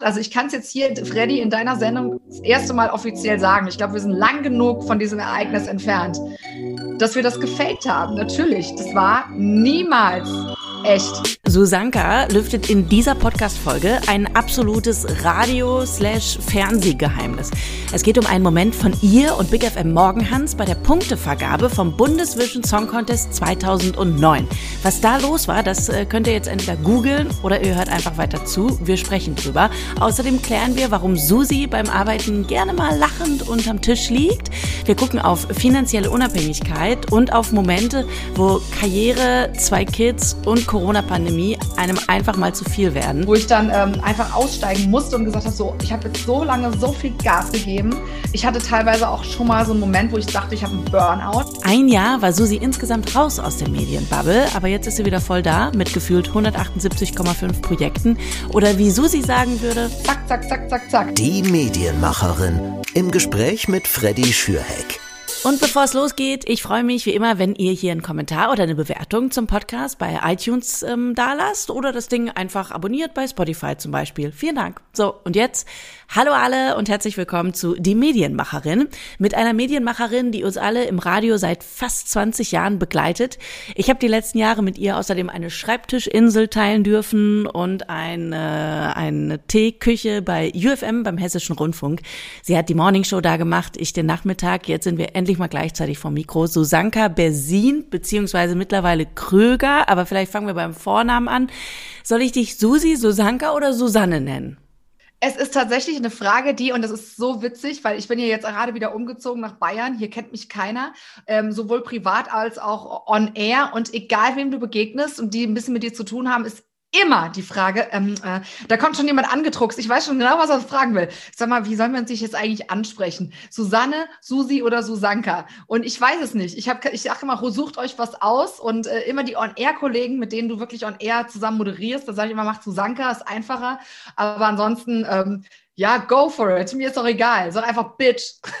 Also ich kann es jetzt hier, Freddy, in deiner Sendung das erste Mal offiziell sagen. Ich glaube, wir sind lang genug von diesem Ereignis entfernt, dass wir das gefaked haben. Natürlich, das war niemals echt. Susanka lüftet in dieser Podcast-Folge ein absolutes Radio-Fernsehgeheimnis. Es geht um einen Moment von ihr und Big FM Morgenhans bei der Punktevergabe vom Bundesvision Song Contest 2009. Was da los war, das äh, könnt ihr jetzt entweder googeln oder ihr hört einfach weiter zu. Wir sprechen drüber. Außerdem klären wir, warum Susi beim Arbeiten gerne mal lachend unterm Tisch liegt. Wir gucken auf finanzielle Unabhängigkeit und auf Momente, wo Karriere, zwei Kids und Corona-Pandemie einem einfach mal zu viel werden. Wo ich dann ähm, einfach aussteigen musste und gesagt habe, so, ich habe jetzt so lange so viel Gas gegeben. Ich hatte teilweise auch schon mal so einen Moment, wo ich dachte, ich habe einen Burnout. Ein Jahr war Susi insgesamt raus aus der Medienbubble, aber jetzt ist sie wieder voll da mit gefühlt 178,5 Projekten. Oder wie Susi sagen würde, zack, zack, zack, zack, zack. Die Medienmacherin im Gespräch mit Freddy Schürheck. Und bevor es losgeht, ich freue mich wie immer, wenn ihr hier einen Kommentar oder eine Bewertung zum Podcast bei iTunes ähm, da lasst oder das Ding einfach abonniert bei Spotify zum Beispiel. Vielen Dank. So, und jetzt hallo alle und herzlich willkommen zu Die Medienmacherin mit einer Medienmacherin, die uns alle im Radio seit fast 20 Jahren begleitet. Ich habe die letzten Jahre mit ihr außerdem eine Schreibtischinsel teilen dürfen und eine, eine Teeküche bei UFM beim Hessischen Rundfunk. Sie hat die Morningshow da gemacht, ich den Nachmittag. Jetzt sind wir endlich mal gleichzeitig vom Mikro. Susanka Bersin, beziehungsweise mittlerweile Kröger, aber vielleicht fangen wir beim Vornamen an. Soll ich dich Susi, Susanka oder Susanne nennen? Es ist tatsächlich eine Frage, die, und das ist so witzig, weil ich bin hier jetzt gerade wieder umgezogen nach Bayern. Hier kennt mich keiner, ähm, sowohl privat als auch on air. Und egal wem du begegnest und die ein bisschen mit dir zu tun haben, ist immer die Frage, ähm, äh, da kommt schon jemand angedruckt. Ich weiß schon genau, was er fragen will. Sag mal, wie soll man sich jetzt eigentlich ansprechen? Susanne, Susi oder Susanka? Und ich weiß es nicht. Ich habe, ich sage immer, sucht euch was aus und äh, immer die On-Air-Kollegen, mit denen du wirklich On-Air zusammen moderierst, da sage ich immer, macht Susanka, ist einfacher. Aber ansonsten, ähm, ja, go for it. Mir ist doch egal. Sag einfach Bitch.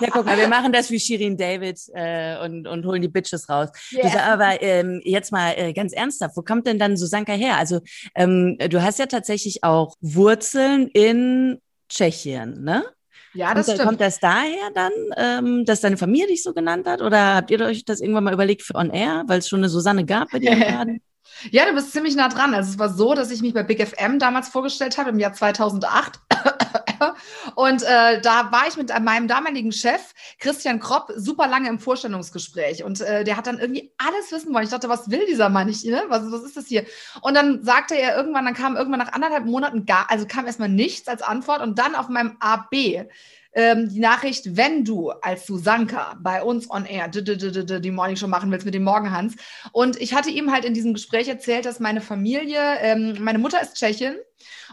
ja, guck mal, wir machen das wie Shirin David äh, und, und holen die Bitches raus. Yeah. aber ähm, jetzt mal äh, ganz ernsthaft, wo kommt denn dann Susanka her? Also ähm, du hast ja tatsächlich auch Wurzeln in Tschechien, ne? Ja, das kommt, stimmt. Kommt das daher dann, ähm, dass deine Familie dich so genannt hat? Oder habt ihr euch das irgendwann mal überlegt für On Air, weil es schon eine Susanne gab bei dir? Ja, du bist ziemlich nah dran. Also es war so, dass ich mich bei Big FM damals vorgestellt habe im Jahr 2008. Und äh, da war ich mit meinem damaligen Chef, Christian Kropp, super lange im Vorstellungsgespräch. Und äh, der hat dann irgendwie alles wissen wollen. Ich dachte, was will dieser Mann nicht? Ne? Was, was ist das hier? Und dann sagte er irgendwann, dann kam irgendwann nach anderthalb Monaten gar, also kam erstmal nichts als Antwort. Und dann auf meinem AB ähm, die Nachricht, wenn du als Susanka bei uns on air die Morning Show machen willst mit dem Morgenhans. Und ich hatte ihm halt in diesem Gespräch erzählt, dass meine Familie, ähm, meine Mutter ist Tschechin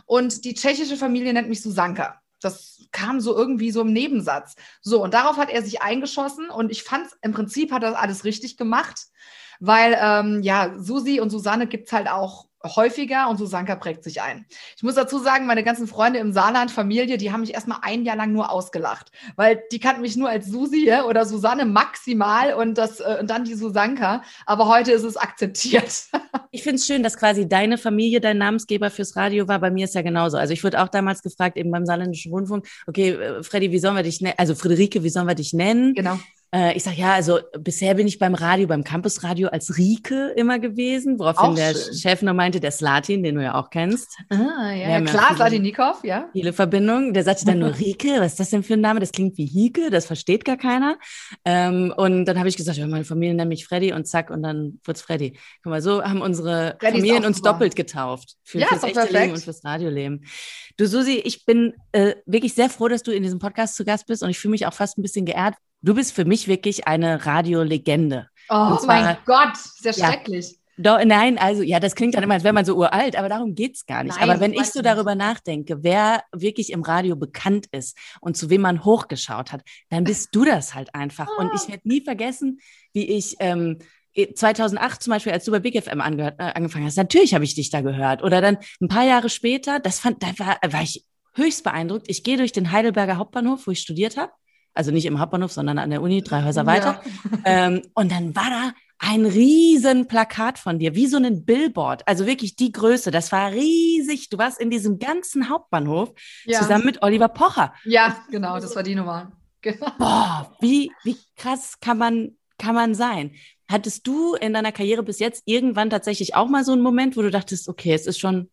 und die tschechische Familie nennt mich Susanka. Das kam so irgendwie so im Nebensatz. So, und darauf hat er sich eingeschossen und ich fand, im Prinzip hat er alles richtig gemacht, weil ähm, ja, Susi und Susanne gibt es halt auch häufiger und Susanka prägt sich ein. Ich muss dazu sagen, meine ganzen Freunde im Saarland, Familie, die haben mich erstmal ein Jahr lang nur ausgelacht, weil die kannten mich nur als Susi oder Susanne maximal und, das, äh, und dann die Susanka. Aber heute ist es akzeptiert. Ich finde es schön, dass quasi deine Familie dein Namensgeber fürs Radio war. Bei mir ist ja genauso. Also ich wurde auch damals gefragt, eben beim Saarländischen Rundfunk, okay, äh, Freddy, wie sollen wir dich nennen? Also Friederike, wie sollen wir dich nennen? Genau. Äh, ich sage ja, also bisher bin ich beim Radio, beim Campusradio als Rike immer gewesen, woraufhin der. Chef nur meinte, der Slatin, den du ja auch kennst. Ah, ja, ja klar, Slatin Nikov, ja. Viele Verbindungen. Der sagte dann nur Rike, was ist das denn für ein Name? Das klingt wie Hike, das versteht gar keiner. Ähm, und dann habe ich gesagt, ja, meine Familie nennt mich Freddy und zack, und dann wird's Freddy. Guck mal, so haben unsere Freddy Familien uns super. doppelt getauft. Für, ja, fürs echte perfekt. Leben und fürs Radioleben. Du Susi, ich bin äh, wirklich sehr froh, dass du in diesem Podcast zu Gast bist und ich fühle mich auch fast ein bisschen geehrt, Du bist für mich wirklich eine Radiolegende. Oh zwar, mein Gott, sehr ja, schrecklich. Do, nein, also ja, das klingt dann immer, als wäre man so uralt, aber darum geht's gar nicht. Nein, aber wenn ich so nicht. darüber nachdenke, wer wirklich im Radio bekannt ist und zu wem man hochgeschaut hat, dann bist du das halt einfach. Und ich werde nie vergessen, wie ich ähm, 2008 zum Beispiel, als du bei Big FM angehört, äh, angefangen hast, natürlich habe ich dich da gehört. Oder dann ein paar Jahre später, das fand, da war, war ich höchst beeindruckt. Ich gehe durch den Heidelberger Hauptbahnhof, wo ich studiert habe also nicht im Hauptbahnhof, sondern an der Uni, drei Häuser weiter. Ja. Ähm, und dann war da ein riesen Plakat von dir, wie so ein Billboard, also wirklich die Größe. Das war riesig. Du warst in diesem ganzen Hauptbahnhof ja. zusammen mit Oliver Pocher. Ja, genau, das war die Nummer. Genau. Boah, wie, wie krass kann man, kann man sein? Hattest du in deiner Karriere bis jetzt irgendwann tatsächlich auch mal so einen Moment, wo du dachtest, okay, es ist schon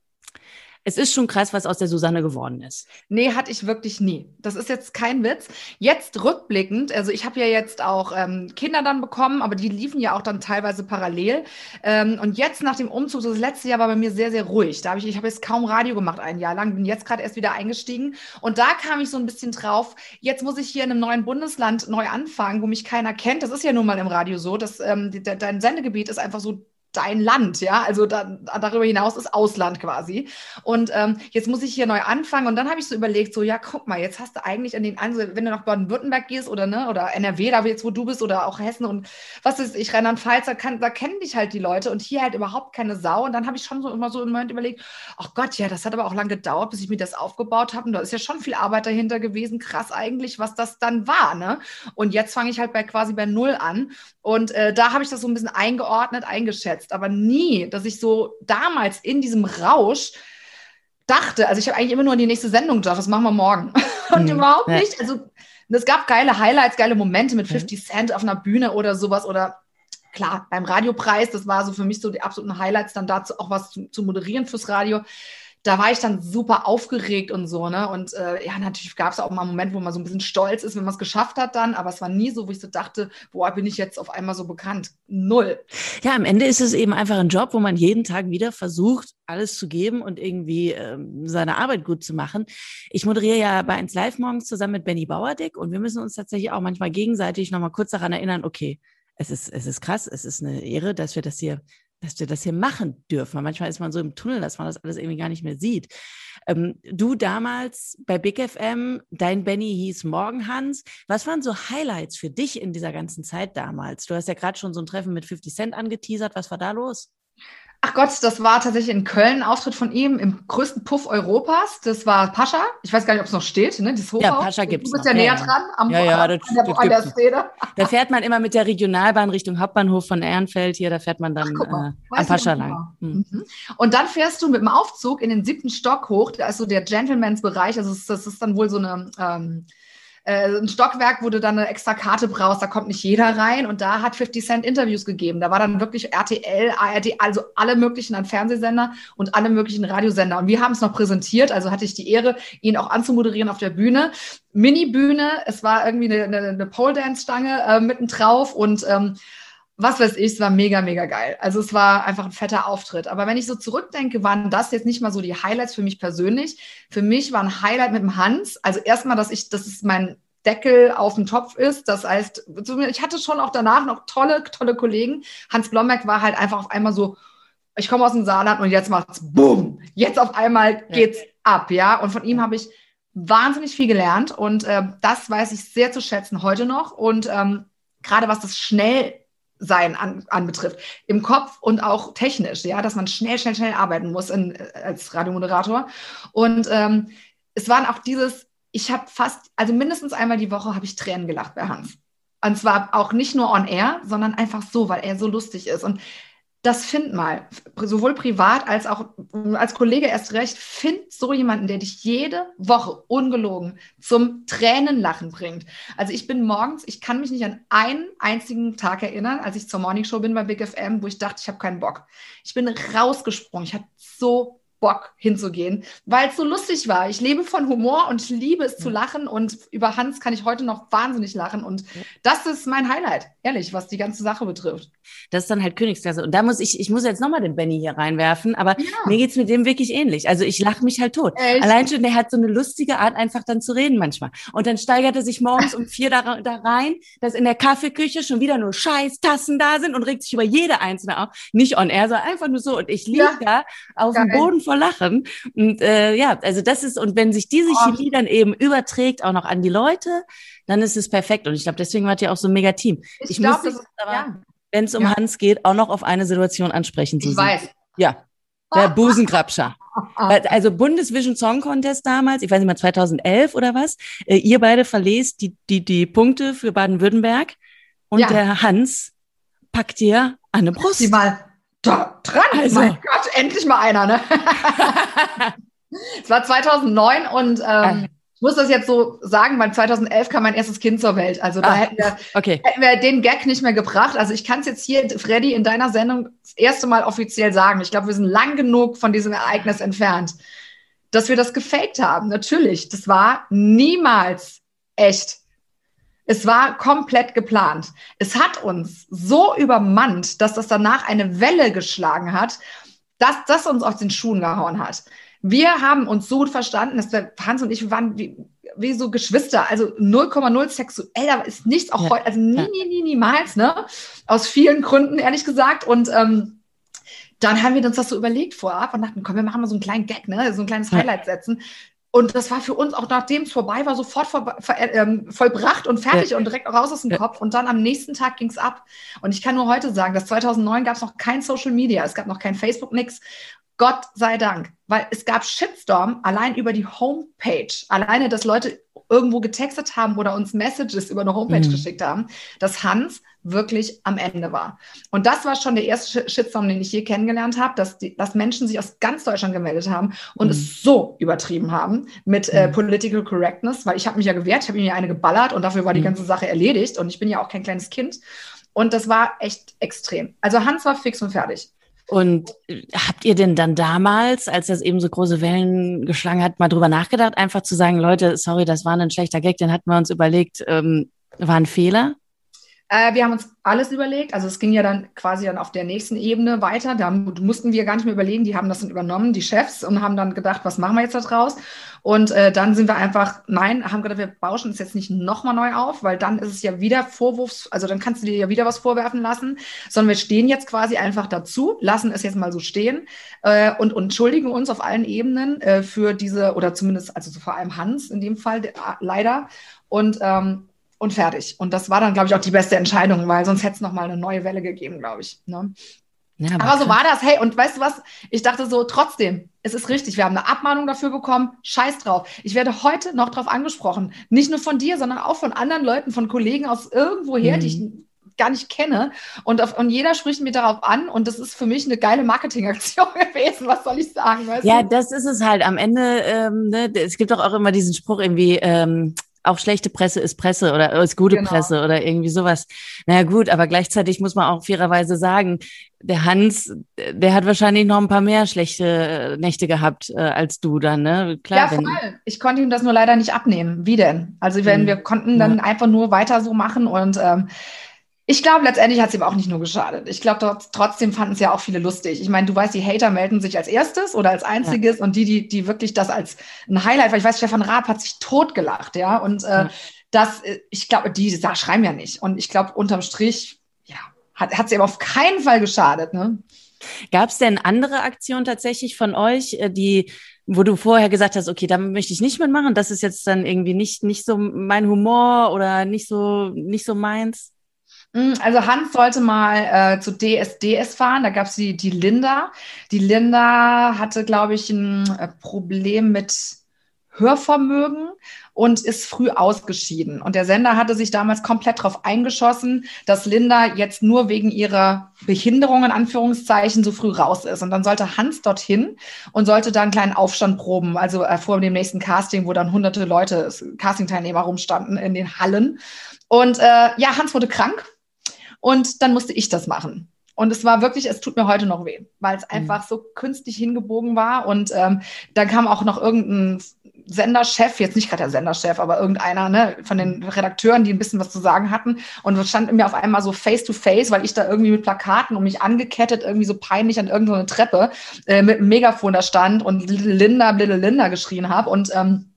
es ist schon krass, was aus der Susanne geworden ist. Nee, hatte ich wirklich nie. Das ist jetzt kein Witz. Jetzt rückblickend, also ich habe ja jetzt auch ähm, Kinder dann bekommen, aber die liefen ja auch dann teilweise parallel. Ähm, und jetzt nach dem Umzug, so das letzte Jahr war bei mir sehr, sehr ruhig. Da habe ich, ich habe jetzt kaum Radio gemacht ein Jahr lang, bin jetzt gerade erst wieder eingestiegen. Und da kam ich so ein bisschen drauf, jetzt muss ich hier in einem neuen Bundesland neu anfangen, wo mich keiner kennt. Das ist ja nun mal im Radio so, dass ähm, dein Sendegebiet ist einfach so dein Land, ja. Also da, darüber hinaus ist Ausland quasi. Und ähm, jetzt muss ich hier neu anfangen. Und dann habe ich so überlegt, so, ja, guck mal, jetzt hast du eigentlich an den, also wenn du nach Baden-Württemberg gehst oder ne, oder NRW, da jetzt, wo du bist, oder auch Hessen und was ist, ich Rheinland-Pfalz, da, kann, da kennen dich halt die Leute und hier halt überhaupt keine Sau. Und dann habe ich schon so immer so im Moment überlegt, ach Gott, ja, das hat aber auch lange gedauert, bis ich mir das aufgebaut habe. Und da ist ja schon viel Arbeit dahinter gewesen. Krass eigentlich, was das dann war, ne? Und jetzt fange ich halt bei quasi bei Null an. Und äh, da habe ich das so ein bisschen eingeordnet, eingeschätzt, aber nie, dass ich so damals in diesem Rausch dachte, also ich habe eigentlich immer nur an die nächste Sendung gedacht, das machen wir morgen. Und mhm. überhaupt ja. nicht. Also es gab geile Highlights, geile Momente mit 50 mhm. Cent auf einer Bühne oder sowas oder klar, beim Radiopreis, das war so für mich so die absoluten Highlights, dann dazu auch was zu, zu moderieren fürs Radio da war ich dann super aufgeregt und so, ne? Und äh, ja, natürlich gab es auch mal einen Moment, wo man so ein bisschen stolz ist, wenn man es geschafft hat dann, aber es war nie so, wo ich so dachte, boah, bin ich jetzt auf einmal so bekannt. Null. Ja, am Ende ist es eben einfach ein Job, wo man jeden Tag wieder versucht, alles zu geben und irgendwie ähm, seine Arbeit gut zu machen. Ich moderiere ja bei 1 Live morgens zusammen mit Benny Bauerdick und wir müssen uns tatsächlich auch manchmal gegenseitig nochmal kurz daran erinnern, okay, es ist, es ist krass, es ist eine Ehre, dass wir das hier dass wir das hier machen dürfen. manchmal ist man so im Tunnel, dass man das alles irgendwie gar nicht mehr sieht. Ähm, du damals bei Big FM, dein Benny hieß Morgenhans. Was waren so Highlights für dich in dieser ganzen Zeit damals? Du hast ja gerade schon so ein Treffen mit 50 Cent angeteasert. Was war da los? Ach Gott, das war tatsächlich in Köln ein Auftritt von ihm im größten Puff Europas. Das war Pascha. Ich weiß gar nicht, ob es noch steht, ne? Das ja, Pascha gibt es. Du bist noch. ja näher ja, dran am ja, ja, das, an der, an der Szene. Da fährt man immer mit der Regionalbahn Richtung Hauptbahnhof von Ehrenfeld hier, da fährt man dann Ach, äh, am Pascha lang. Hm. Mhm. Und dann fährst du mit dem Aufzug in den siebten Stock hoch, da ist so der Gentleman's-Bereich, also das ist dann wohl so eine ähm, äh, ein Stockwerk, wo du dann eine extra Karte brauchst, da kommt nicht jeder rein. Und da hat 50 Cent Interviews gegeben. Da war dann wirklich RTL, ARD, also alle möglichen an Fernsehsender und alle möglichen Radiosender. Und wir haben es noch präsentiert, also hatte ich die Ehre, ihn auch anzumoderieren auf der Bühne. Mini-Bühne, es war irgendwie eine, eine, eine Pole-Dance-Stange äh, mitten drauf und ähm, was weiß ich, es war mega, mega geil. Also es war einfach ein fetter Auftritt. Aber wenn ich so zurückdenke, waren das jetzt nicht mal so die Highlights für mich persönlich. Für mich war ein Highlight mit dem Hans. Also erstmal, dass ich, dass es mein Deckel auf dem Topf ist. Das heißt, ich hatte schon auch danach noch tolle, tolle Kollegen. Hans Blomberg war halt einfach auf einmal so, ich komme aus dem Saarland und jetzt macht's boom. Jetzt auf einmal geht's ja. ab, ja. Und von ihm habe ich wahnsinnig viel gelernt und äh, das weiß ich sehr zu schätzen heute noch. Und ähm, gerade was das schnell sein an, anbetrifft. Im Kopf und auch technisch, ja, dass man schnell, schnell, schnell arbeiten muss in, als Radiomoderator. Und ähm, es waren auch dieses, ich habe fast, also mindestens einmal die Woche habe ich Tränen gelacht bei Hans. Und zwar auch nicht nur on air, sondern einfach so, weil er so lustig ist. Und das find mal, sowohl privat als auch als Kollege erst recht, find so jemanden, der dich jede Woche ungelogen zum Tränenlachen bringt. Also ich bin morgens, ich kann mich nicht an einen einzigen Tag erinnern, als ich zur Morningshow bin bei Big FM, wo ich dachte, ich habe keinen Bock. Ich bin rausgesprungen. Ich hatte so Bock hinzugehen, weil es so lustig war. Ich lebe von Humor und ich liebe es zu lachen und über Hans kann ich heute noch wahnsinnig lachen und das ist mein Highlight, ehrlich, was die ganze Sache betrifft. Das ist dann halt Königsklasse und da muss ich, ich muss jetzt nochmal den Benny hier reinwerfen, aber ja. mir geht's mit dem wirklich ähnlich. Also ich lache mich halt tot. Echt? Allein schon, der hat so eine lustige Art, einfach dann zu reden manchmal. Und dann steigert er sich morgens um vier da, da rein, dass in der Kaffeeküche schon wieder nur Scheiß-Tassen da sind und regt sich über jede einzelne auf. Nicht on air, sondern einfach nur so. Und ich liege ja. da auf Geil. dem Boden vor Lachen. Und äh, ja, also das ist, und wenn sich diese oh. Chemie dann eben überträgt, auch noch an die Leute, dann ist es perfekt. Und ich glaube, deswegen wart ihr auch so ein mega Team. Ich, ich glaube, das ist, aber, ja. wenn es um ja. Hans geht, auch noch auf eine Situation ansprechen zu Ich weiß. Ja. Der Busenkrabscher. Also Bundesvision Song Contest damals, ich weiß nicht mal 2011 oder was. Äh, ihr beide verlest die, die, die Punkte für Baden-Württemberg und ja. der Hans packt dir an eine Brust. Die mal da dran. Also. Mein Gott, endlich mal einer, ne? Es war 2009 und ähm, ich muss das jetzt so sagen, weil 2011 kam mein erstes Kind zur Welt. Also da ah, hätten, wir, okay. hätten wir den Gag nicht mehr gebracht. Also ich kann es jetzt hier, Freddy, in deiner Sendung das erste Mal offiziell sagen. Ich glaube, wir sind lang genug von diesem Ereignis entfernt, dass wir das gefaked haben. Natürlich, das war niemals echt. Es war komplett geplant. Es hat uns so übermannt, dass das danach eine Welle geschlagen hat, dass das uns aus den Schuhen gehauen hat. Wir haben uns so gut verstanden, dass wir, Hans und ich waren wie, wie so Geschwister, also 0,0 sexuell, aber ist nichts auch ja. heute, also nie, nie, nie, niemals, ne? Aus vielen Gründen, ehrlich gesagt. Und ähm, dann haben wir uns das so überlegt vorab und dachten, komm, wir machen mal so einen kleinen Gag, ne? So ein kleines Highlight setzen. Und das war für uns auch, nachdem es vorbei war, sofort vor, vor, ähm, vollbracht und fertig ja. und direkt raus aus dem ja. Kopf. Und dann am nächsten Tag ging es ab. Und ich kann nur heute sagen, dass 2009 gab es noch kein Social Media, es gab noch kein Facebook, nix. Gott sei Dank, weil es gab Shitstorm allein über die Homepage. Alleine, dass Leute irgendwo getextet haben oder uns Messages über eine Homepage mhm. geschickt haben, dass Hans wirklich am Ende war. Und das war schon der erste Shitstorm, den ich je kennengelernt habe, dass, die, dass Menschen sich aus ganz Deutschland gemeldet haben und mhm. es so übertrieben haben mit äh, mhm. Political Correctness, weil ich habe mich ja gewehrt, ich habe ihm ja eine geballert und dafür war die mhm. ganze Sache erledigt und ich bin ja auch kein kleines Kind. Und das war echt extrem. Also Hans war fix und fertig. Und äh, habt ihr denn dann damals, als das eben so große Wellen geschlagen hat, mal drüber nachgedacht, einfach zu sagen, Leute, sorry, das war ein schlechter Gag, den hatten wir uns überlegt, ähm, war ein Fehler? Äh, wir haben uns alles überlegt. Also es ging ja dann quasi dann auf der nächsten Ebene weiter. Da mussten wir gar nicht mehr überlegen. Die haben das dann übernommen, die Chefs, und haben dann gedacht, was machen wir jetzt da draus? Und äh, dann sind wir einfach, nein, haben gedacht, wir bauschen es jetzt nicht nochmal neu auf, weil dann ist es ja wieder Vorwurfs, also dann kannst du dir ja wieder was vorwerfen lassen, sondern wir stehen jetzt quasi einfach dazu, lassen es jetzt mal so stehen äh, und, und entschuldigen uns auf allen Ebenen äh, für diese, oder zumindest, also vor allem Hans in dem Fall, der, leider. Und ähm, und fertig. Und das war dann, glaube ich, auch die beste Entscheidung, weil sonst hätte es nochmal eine neue Welle gegeben, glaube ich. Ne? Ja, aber, aber so war das. Hey, und weißt du was? Ich dachte so, trotzdem, es ist richtig. Wir haben eine Abmahnung dafür bekommen. Scheiß drauf. Ich werde heute noch drauf angesprochen. Nicht nur von dir, sondern auch von anderen Leuten, von Kollegen aus irgendwoher, mhm. die ich mhm. gar nicht kenne. Und, auf, und jeder spricht mir darauf an. Und das ist für mich eine geile Marketingaktion gewesen. Was soll ich sagen? ja, du? das ist es halt. Am Ende, ähm, ne, es gibt doch auch immer diesen Spruch irgendwie, ähm, auch schlechte Presse ist Presse oder ist gute genau. Presse oder irgendwie sowas. Naja gut, aber gleichzeitig muss man auch fairerweise sagen, der Hans, der hat wahrscheinlich noch ein paar mehr schlechte Nächte gehabt äh, als du dann, ne? Klar, ja, voll. Ich konnte ihm das nur leider nicht abnehmen. Wie denn? Also wenn mhm. wir konnten dann ja. einfach nur weiter so machen und ähm, ich glaube, letztendlich hat es ihm auch nicht nur geschadet. Ich glaube, trotzdem fanden es ja auch viele lustig. Ich meine, du weißt, die Hater melden sich als erstes oder als einziges ja. und die, die, die wirklich das als ein Highlight, weil ich weiß, Stefan Raab hat sich totgelacht, ja. Und äh, das, äh, ich glaube, die da schreiben ja nicht. Und ich glaube, unterm Strich, ja, hat, sie aber auf keinen Fall geschadet, ne? Gab es denn andere Aktionen tatsächlich von euch, äh, die wo du vorher gesagt hast, okay, da möchte ich nicht mitmachen, das ist jetzt dann irgendwie nicht, nicht so mein Humor oder nicht so, nicht so meins? Hm, also Hans sollte mal äh, zu DSDS fahren, da gab es die, die Linda. Die Linda hatte, glaube ich, ein äh, Problem mit Hörvermögen und ist früh ausgeschieden. Und der Sender hatte sich damals komplett darauf eingeschossen, dass Linda jetzt nur wegen ihrer Behinderung in Anführungszeichen so früh raus ist. Und dann sollte Hans dorthin und sollte da einen kleinen Aufstand proben, also äh, vor dem nächsten Casting, wo dann hunderte Leute, Castingteilnehmer rumstanden in den Hallen. Und äh, ja, Hans wurde krank und dann musste ich das machen. Und es war wirklich, es tut mir heute noch weh, weil es mhm. einfach so künstlich hingebogen war. Und ähm, dann kam auch noch irgendein Senderchef, jetzt nicht gerade der Senderchef, aber irgendeiner ne, von den Redakteuren, die ein bisschen was zu sagen hatten. Und stand mir auf einmal so face to face, weil ich da irgendwie mit Plakaten um mich angekettet, irgendwie so peinlich an irgendeine Treppe äh, mit einem Megafon da stand und Linda, Little Linda geschrien habe. Und ähm,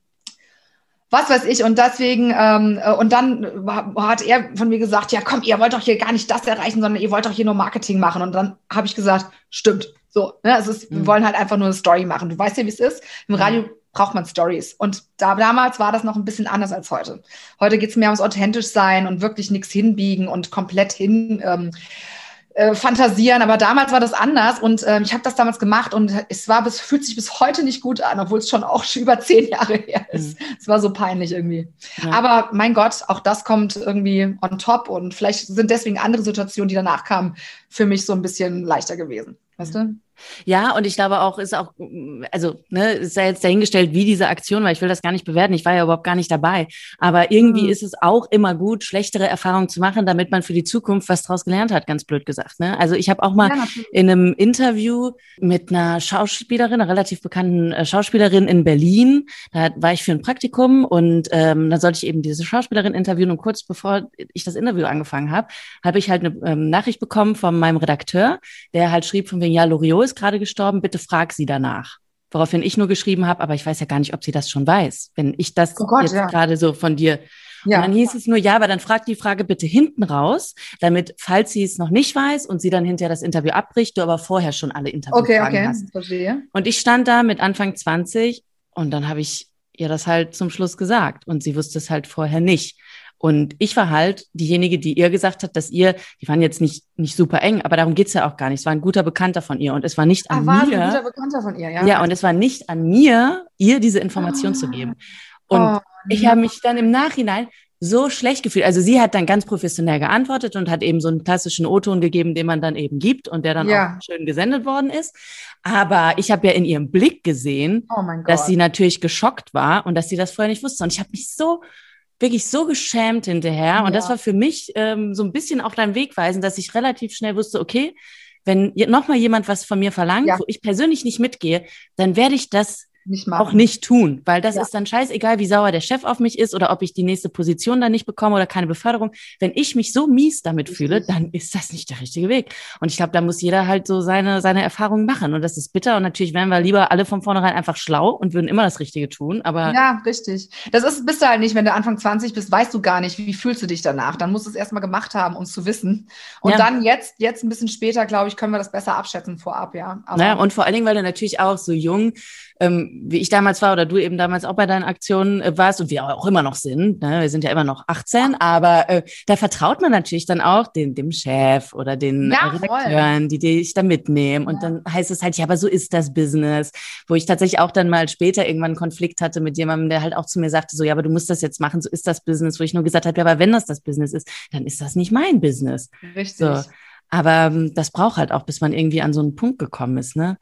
was weiß ich. Und deswegen, ähm, äh, und dann hat er von mir gesagt, ja komm, ihr wollt doch hier gar nicht das erreichen, sondern ihr wollt doch hier nur Marketing machen. Und dann habe ich gesagt, stimmt. So, ne, es ist, mhm. wir wollen halt einfach nur eine Story machen. Du weißt ja, wie es ist. Im mhm. Radio braucht man Stories. Und da, damals war das noch ein bisschen anders als heute. Heute geht es mehr ums authentisch sein und wirklich nichts hinbiegen und komplett hin. Ähm, äh, fantasieren, aber damals war das anders und ähm, ich habe das damals gemacht und es war bis, fühlt sich bis heute nicht gut an, obwohl es schon auch schon über zehn Jahre her ist. Mhm. Es war so peinlich irgendwie. Ja. Aber mein Gott, auch das kommt irgendwie on top und vielleicht sind deswegen andere Situationen, die danach kamen, für mich so ein bisschen leichter gewesen. Weißt du? Ja, und ich glaube auch, ist auch, also, ne, ist ja jetzt dahingestellt, wie diese Aktion war. Ich will das gar nicht bewerten. Ich war ja überhaupt gar nicht dabei. Aber irgendwie mhm. ist es auch immer gut, schlechtere Erfahrungen zu machen, damit man für die Zukunft was draus gelernt hat, ganz blöd gesagt. Ne? Also ich habe auch mal ja, in einem Interview mit einer Schauspielerin, einer relativ bekannten äh, Schauspielerin in Berlin, da war ich für ein Praktikum und ähm, dann sollte ich eben diese Schauspielerin interviewen und kurz bevor ich das Interview angefangen habe, habe ich halt eine ähm, Nachricht bekommen von meinem Redakteur, der halt schrieb von wegen, ja, Loriot ist gerade gestorben, bitte frag sie danach. Woraufhin ich nur geschrieben habe, aber ich weiß ja gar nicht, ob sie das schon weiß, wenn ich das oh Gott, jetzt ja. gerade so von dir. Ja. Und dann hieß es nur, ja, aber dann frag die Frage bitte hinten raus, damit, falls sie es noch nicht weiß und sie dann hinterher das Interview abbricht, du aber vorher schon alle Interviews okay, okay. hast. Verstehe. Und ich stand da mit Anfang 20 und dann habe ich ihr das halt zum Schluss gesagt und sie wusste es halt vorher nicht. Und ich war halt diejenige, die ihr gesagt hat, dass ihr, die waren jetzt nicht, nicht super eng, aber darum geht's ja auch gar nicht. Es war ein guter Bekannter von ihr und es war nicht an Ach, mir. Ein guter Bekannter von ihr, ja. Ja, und es war nicht an mir, ihr diese Information oh. zu geben. Und oh, ich habe mich dann im Nachhinein so schlecht gefühlt. Also sie hat dann ganz professionell geantwortet und hat eben so einen klassischen O-Ton gegeben, den man dann eben gibt und der dann ja. auch schön gesendet worden ist. Aber ich habe ja in ihrem Blick gesehen, oh dass sie natürlich geschockt war und dass sie das vorher nicht wusste. Und ich habe mich so wirklich so geschämt hinterher. Ja. Und das war für mich ähm, so ein bisschen auch dein Wegweisen, dass ich relativ schnell wusste, okay, wenn nochmal jemand was von mir verlangt, ja. wo ich persönlich nicht mitgehe, dann werde ich das nicht auch nicht tun, weil das ja. ist dann scheißegal, wie sauer der Chef auf mich ist oder ob ich die nächste Position dann nicht bekomme oder keine Beförderung. Wenn ich mich so mies damit fühle, dann ist das nicht der richtige Weg. Und ich glaube, da muss jeder halt so seine, seine Erfahrungen machen. Und das ist bitter. Und natürlich wären wir lieber alle von vornherein einfach schlau und würden immer das Richtige tun. Aber ja, richtig. Das ist, bist du halt nicht, wenn du Anfang 20 bist, weißt du gar nicht, wie fühlst du dich danach. Dann musst du es erstmal gemacht haben, um es zu wissen. Und ja. dann jetzt, jetzt ein bisschen später, glaube ich, können wir das besser abschätzen vorab, ja. Aber naja, und vor allen Dingen, weil du natürlich auch so jung ähm, wie ich damals war oder du eben damals auch bei deinen Aktionen äh, warst und wir auch immer noch sind. Ne? Wir sind ja immer noch 18, aber äh, da vertraut man natürlich dann auch dem, dem Chef oder den ja, Redakteuren, die dich da mitnehmen. Und dann heißt es halt, ja, aber so ist das Business. Wo ich tatsächlich auch dann mal später irgendwann einen Konflikt hatte mit jemandem, der halt auch zu mir sagte, so, ja, aber du musst das jetzt machen, so ist das Business. Wo ich nur gesagt habe, ja, aber wenn das das Business ist, dann ist das nicht mein Business. Richtig. So. Aber ähm, das braucht halt auch, bis man irgendwie an so einen Punkt gekommen ist, ne?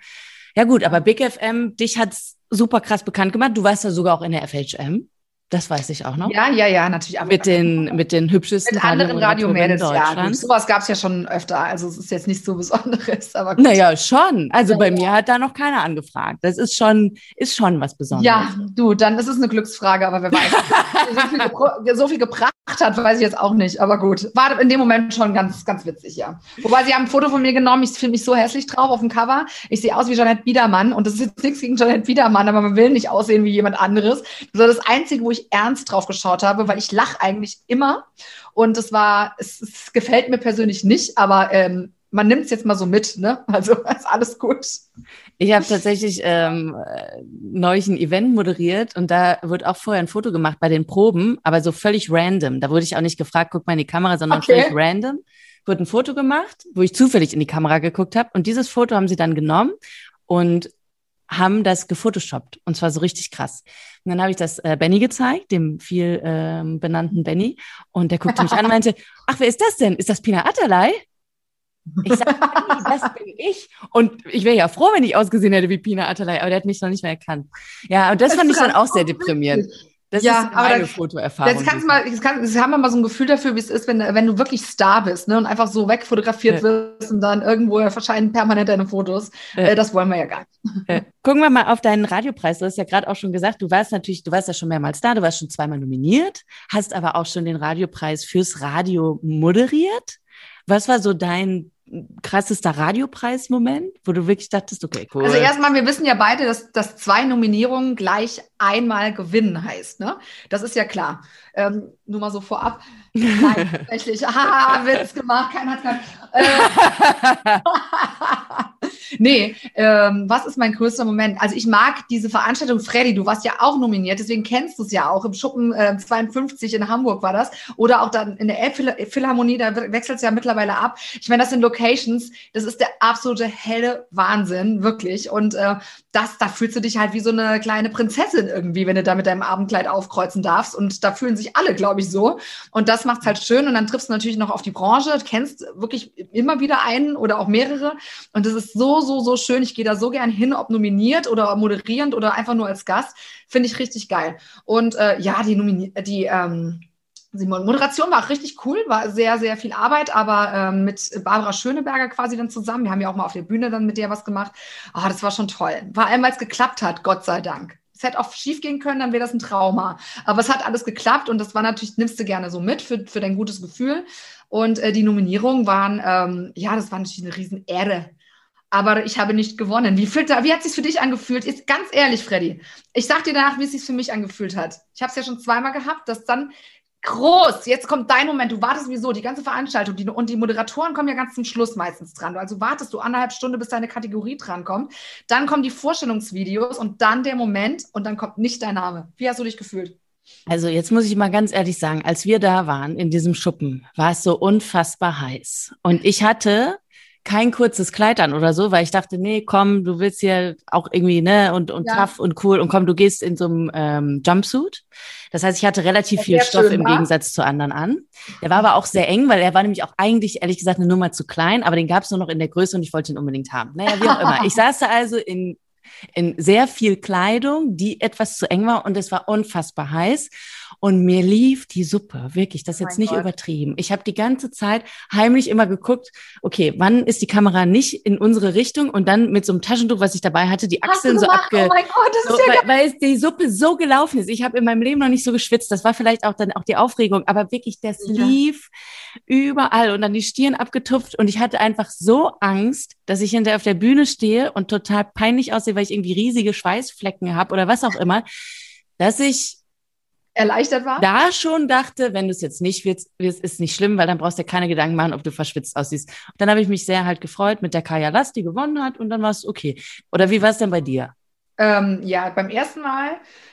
Ja gut, aber Big FM, dich hat's super krass bekannt gemacht. Du warst ja sogar auch in der FHM. Das weiß ich auch noch. Ja, ja, ja, natürlich. Mit den, mit den hübschesten mit anderen Radiomädels, ja. Sowas gab es ja schon öfter. Also es ist jetzt nicht so Besonderes. Aber gut. Naja, schon. Also ja, bei ja. mir hat da noch keiner angefragt. Das ist schon, ist schon was Besonderes. Ja, du, dann ist es eine Glücksfrage, aber wer weiß. so, viel so, viel gebracht hat, weiß ich jetzt auch nicht. Aber gut. War in dem Moment schon ganz, ganz witzig, ja. Wobei sie haben ein Foto von mir genommen. Ich finde mich so hässlich drauf auf dem Cover. Ich sehe aus wie Jeanette Biedermann. Und das ist jetzt nichts gegen Jeanette Biedermann, aber man will nicht aussehen wie jemand anderes. So das Einzige, wo ich ernst drauf geschaut habe, weil ich lache eigentlich immer. Und es war, es, es gefällt mir persönlich nicht, aber ähm, man nimmt es jetzt mal so mit, ne? Also ist alles gut. Ich habe tatsächlich ähm, neulich ein Event moderiert und da wird auch vorher ein Foto gemacht bei den Proben, aber so völlig random. Da wurde ich auch nicht gefragt, guck mal in die Kamera, sondern okay. völlig random. Wurde ein Foto gemacht, wo ich zufällig in die Kamera geguckt habe. Und dieses Foto haben sie dann genommen und haben das gefotoshoppt und zwar so richtig krass. Und dann habe ich das äh, Benny gezeigt, dem viel ähm, benannten Benny, und der guckte mich an und meinte, ach, wer ist das denn? Ist das Pina Atalay? Ich sage, Benny, das bin ich. Und ich wäre ja froh, wenn ich ausgesehen hätte wie Pina Atalay, aber der hat mich noch nicht mehr erkannt. Ja, und das, das fand ich dann auch sehr deprimierend. Das ja, ist meine das, Fotoerfahrung. Jetzt kannst mal, jetzt, kann, jetzt haben wir mal so ein Gefühl dafür, wie es ist, wenn, wenn du wirklich Star bist ne, und einfach so wegfotografiert ja. wirst und dann irgendwo erscheinen permanent deine Fotos. Ja. Äh, das wollen wir ja gar nicht. Ja. Gucken wir mal auf deinen Radiopreis. Du hast ja gerade auch schon gesagt, du warst natürlich, du warst ja schon mehrmals da, du warst schon zweimal nominiert, hast aber auch schon den Radiopreis fürs Radio moderiert. Was war so dein krassester Radiopreis-Moment, wo du wirklich dachtest, okay, cool. Also erstmal, wir wissen ja beide, dass, dass zwei Nominierungen gleich einmal gewinnen heißt. Ne? Das ist ja klar. Ähm, nur mal so vorab. Nein, tatsächlich. Haha, Witz gemacht, keiner hat es äh, nee, ähm, was ist mein größter Moment? Also ich mag diese Veranstaltung, Freddy, du warst ja auch nominiert, deswegen kennst du es ja auch. Im Schuppen äh, 52 in Hamburg war das. Oder auch dann in der Elbphilharmonie, da wechselt es ja mittlerweile ab. Ich meine, das sind Locations, das ist der absolute helle Wahnsinn, wirklich. Und äh, das, da fühlst du dich halt wie so eine kleine Prinzessin irgendwie, wenn du da mit deinem Abendkleid aufkreuzen darfst. Und da fühlen sich alle, glaube ich, so. Und das macht's halt schön. Und dann triffst du natürlich noch auf die Branche, kennst wirklich immer wieder einen oder auch mehrere. Und das ist so, so, so schön. Ich gehe da so gern hin, ob nominiert oder moderierend oder einfach nur als Gast. Finde ich richtig geil. Und äh, ja, die, Nomini die ähm, Simon. Moderation war auch richtig cool, war sehr, sehr viel Arbeit, aber ähm, mit Barbara Schöneberger quasi dann zusammen. Wir haben ja auch mal auf der Bühne dann mit der was gemacht. Ah, das war schon toll. Vor allem, weil es geklappt hat, Gott sei Dank. Es hätte auch schief gehen können, dann wäre das ein Trauma. Aber es hat alles geklappt und das war natürlich, nimmst du gerne so mit für, für dein gutes Gefühl. Und äh, die Nominierungen waren, ähm, ja, das war natürlich eine Riesenehre. Aber ich habe nicht gewonnen. Wie, fühlt, wie hat es sich für dich angefühlt? Ist ganz ehrlich, Freddy. Ich sag dir danach, wie es sich für mich angefühlt hat. Ich habe es ja schon zweimal gehabt, dass dann groß. Jetzt kommt dein Moment. Du wartest sowieso die ganze Veranstaltung die, und die Moderatoren kommen ja ganz zum Schluss meistens dran. Also wartest du anderthalb Stunden, bis deine Kategorie drankommt. Dann kommen die Vorstellungsvideos und dann der Moment und dann kommt nicht dein Name. Wie hast du dich gefühlt? Also jetzt muss ich mal ganz ehrlich sagen, als wir da waren in diesem Schuppen, war es so unfassbar heiß. Und ich hatte kein kurzes Kleid an oder so, weil ich dachte, nee, komm, du willst hier auch irgendwie, ne, und, und ja. tough und cool und komm, du gehst in so einem ähm, Jumpsuit. Das heißt, ich hatte relativ viel Stoff im war. Gegensatz zu anderen an. Der war aber auch sehr eng, weil er war nämlich auch eigentlich, ehrlich gesagt, eine Nummer zu klein, aber den gab es nur noch in der Größe und ich wollte ihn unbedingt haben. Naja, wie auch immer. Ich saß da also in in sehr viel Kleidung, die etwas zu eng war und es war unfassbar heiß. Und mir lief die Suppe, wirklich, das ist jetzt nicht Gott. übertrieben. Ich habe die ganze Zeit heimlich immer geguckt, okay, wann ist die Kamera nicht in unsere Richtung und dann mit so einem Taschentuch, was ich dabei hatte, die Achseln so abge... Oh mein Gott, das so, ist ja weil, weil die Suppe so gelaufen ist. Ich habe in meinem Leben noch nicht so geschwitzt. Das war vielleicht auch dann auch die Aufregung, aber wirklich, das ja. lief überall und dann die Stirn abgetupft und ich hatte einfach so Angst, dass ich hinterher auf der Bühne stehe und total peinlich aussehe, weil ich irgendwie riesige Schweißflecken habe oder was auch immer, dass ich erleichtert war? Da schon dachte, wenn du es jetzt nicht willst, ist nicht schlimm, weil dann brauchst du dir keine Gedanken machen, ob du verschwitzt aussiehst. Und dann habe ich mich sehr halt gefreut mit der Kaya Last, die gewonnen hat und dann war es okay. Oder wie war es denn bei dir? Ähm, ja, beim ersten Mal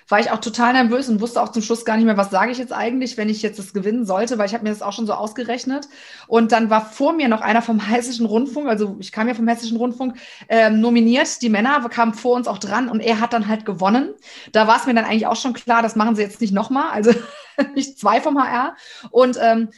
war ich auch total nervös und wusste auch zum Schluss gar nicht mehr, was sage ich jetzt eigentlich, wenn ich jetzt das gewinnen sollte, weil ich habe mir das auch schon so ausgerechnet. Und dann war vor mir noch einer vom Hessischen Rundfunk, also ich kam ja vom Hessischen Rundfunk, ähm, nominiert. Die Männer kamen vor uns auch dran und er hat dann halt gewonnen. Da war es mir dann eigentlich auch schon klar, das machen sie jetzt nicht nochmal, also nicht zwei vom HR. Und ähm,